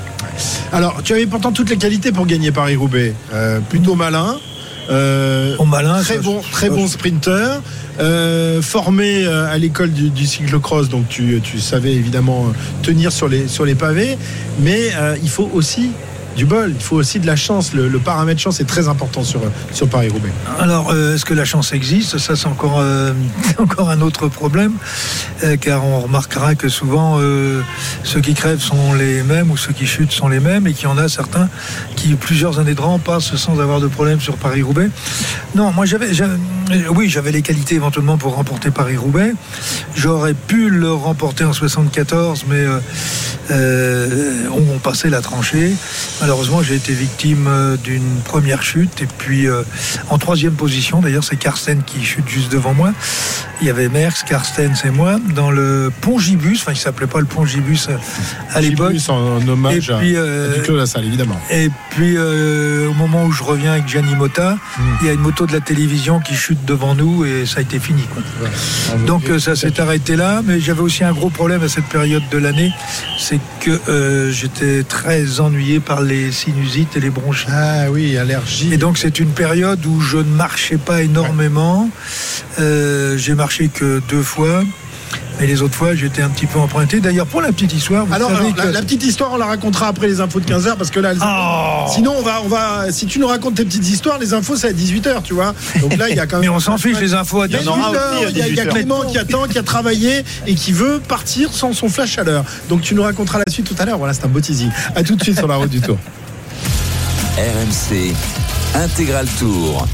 Alors tu avais pourtant toutes les qualités pour gagner Paris-Roubaix. Plutôt malin. Euh,
malin,
très bon, très bon sprinter, euh, formé euh, à l'école du, du cyclocross, donc tu, tu savais évidemment euh, tenir sur les, sur les pavés, mais euh, il faut aussi du bol, il faut aussi de la chance. Le, paramètre chance est très important sur, sur Paris-Roubaix.
Alors, euh, est-ce que la chance existe? Ça, c'est encore, euh, encore un autre problème, euh, car on remarquera que souvent, ceux qui crèvent sont les mêmes ou ceux qui chutent sont les mêmes, et qu'il y en a certains qui, plusieurs années de rang, passent sans avoir de problème sur Paris-Roubaix. Non, moi, j'avais, oui, j'avais les qualités éventuellement pour remporter Paris-Roubaix. J'aurais pu le remporter en 74, mais on passait la tranchée. Malheureusement, j'ai été victime euh, d'une première chute et puis euh, en troisième position. D'ailleurs, c'est Karsten qui chute juste devant moi. Il y avait Merckx, Karsten, c'est moi dans le Pongibus. Enfin, il s'appelait pas le Pongibus euh, à l'époque.
En hommage
Et puis,
à, évidemment.
Et puis, euh, au moment où je reviens avec Gianni Motta, il y a une moto de la télévision qui chute devant nous et ça a été fini. quoi. Donc ça s'est arrêté là, mais j'avais aussi un gros problème à cette période de l'année, c'est que j'étais très ennuyé par les sinusites et les bronchites.
Ah oui, allergie.
Et donc c'est une période où je ne marchais pas énormément. Euh, j'ai marché que deux fois. Mais les autres fois, j'étais un petit peu emprunté. D'ailleurs, pour la petite histoire, vous
Alors,
savez
alors,
que...
la, la petite histoire, on la racontera après les infos de 15h parce que là, elles-
Oh
sinon, on va, on va, si tu nous racontes tes petites histoires, les infos, c'est à 18h, tu vois. Donc là, il y a quand même.
Mais on s'en fiche, les infos à
Il y a
18
en aura
huit heures,
aussi à
il y a- il y a
18 heures.
Clément qui attend, qui a travaillé et qui veut partir sans son flash à l'heure. Donc tu nous raconteras la suite tout à l'heure. Voilà, c'est un beau teasing. À tout de suite sur la route du tour.
RMC Intégral Tour.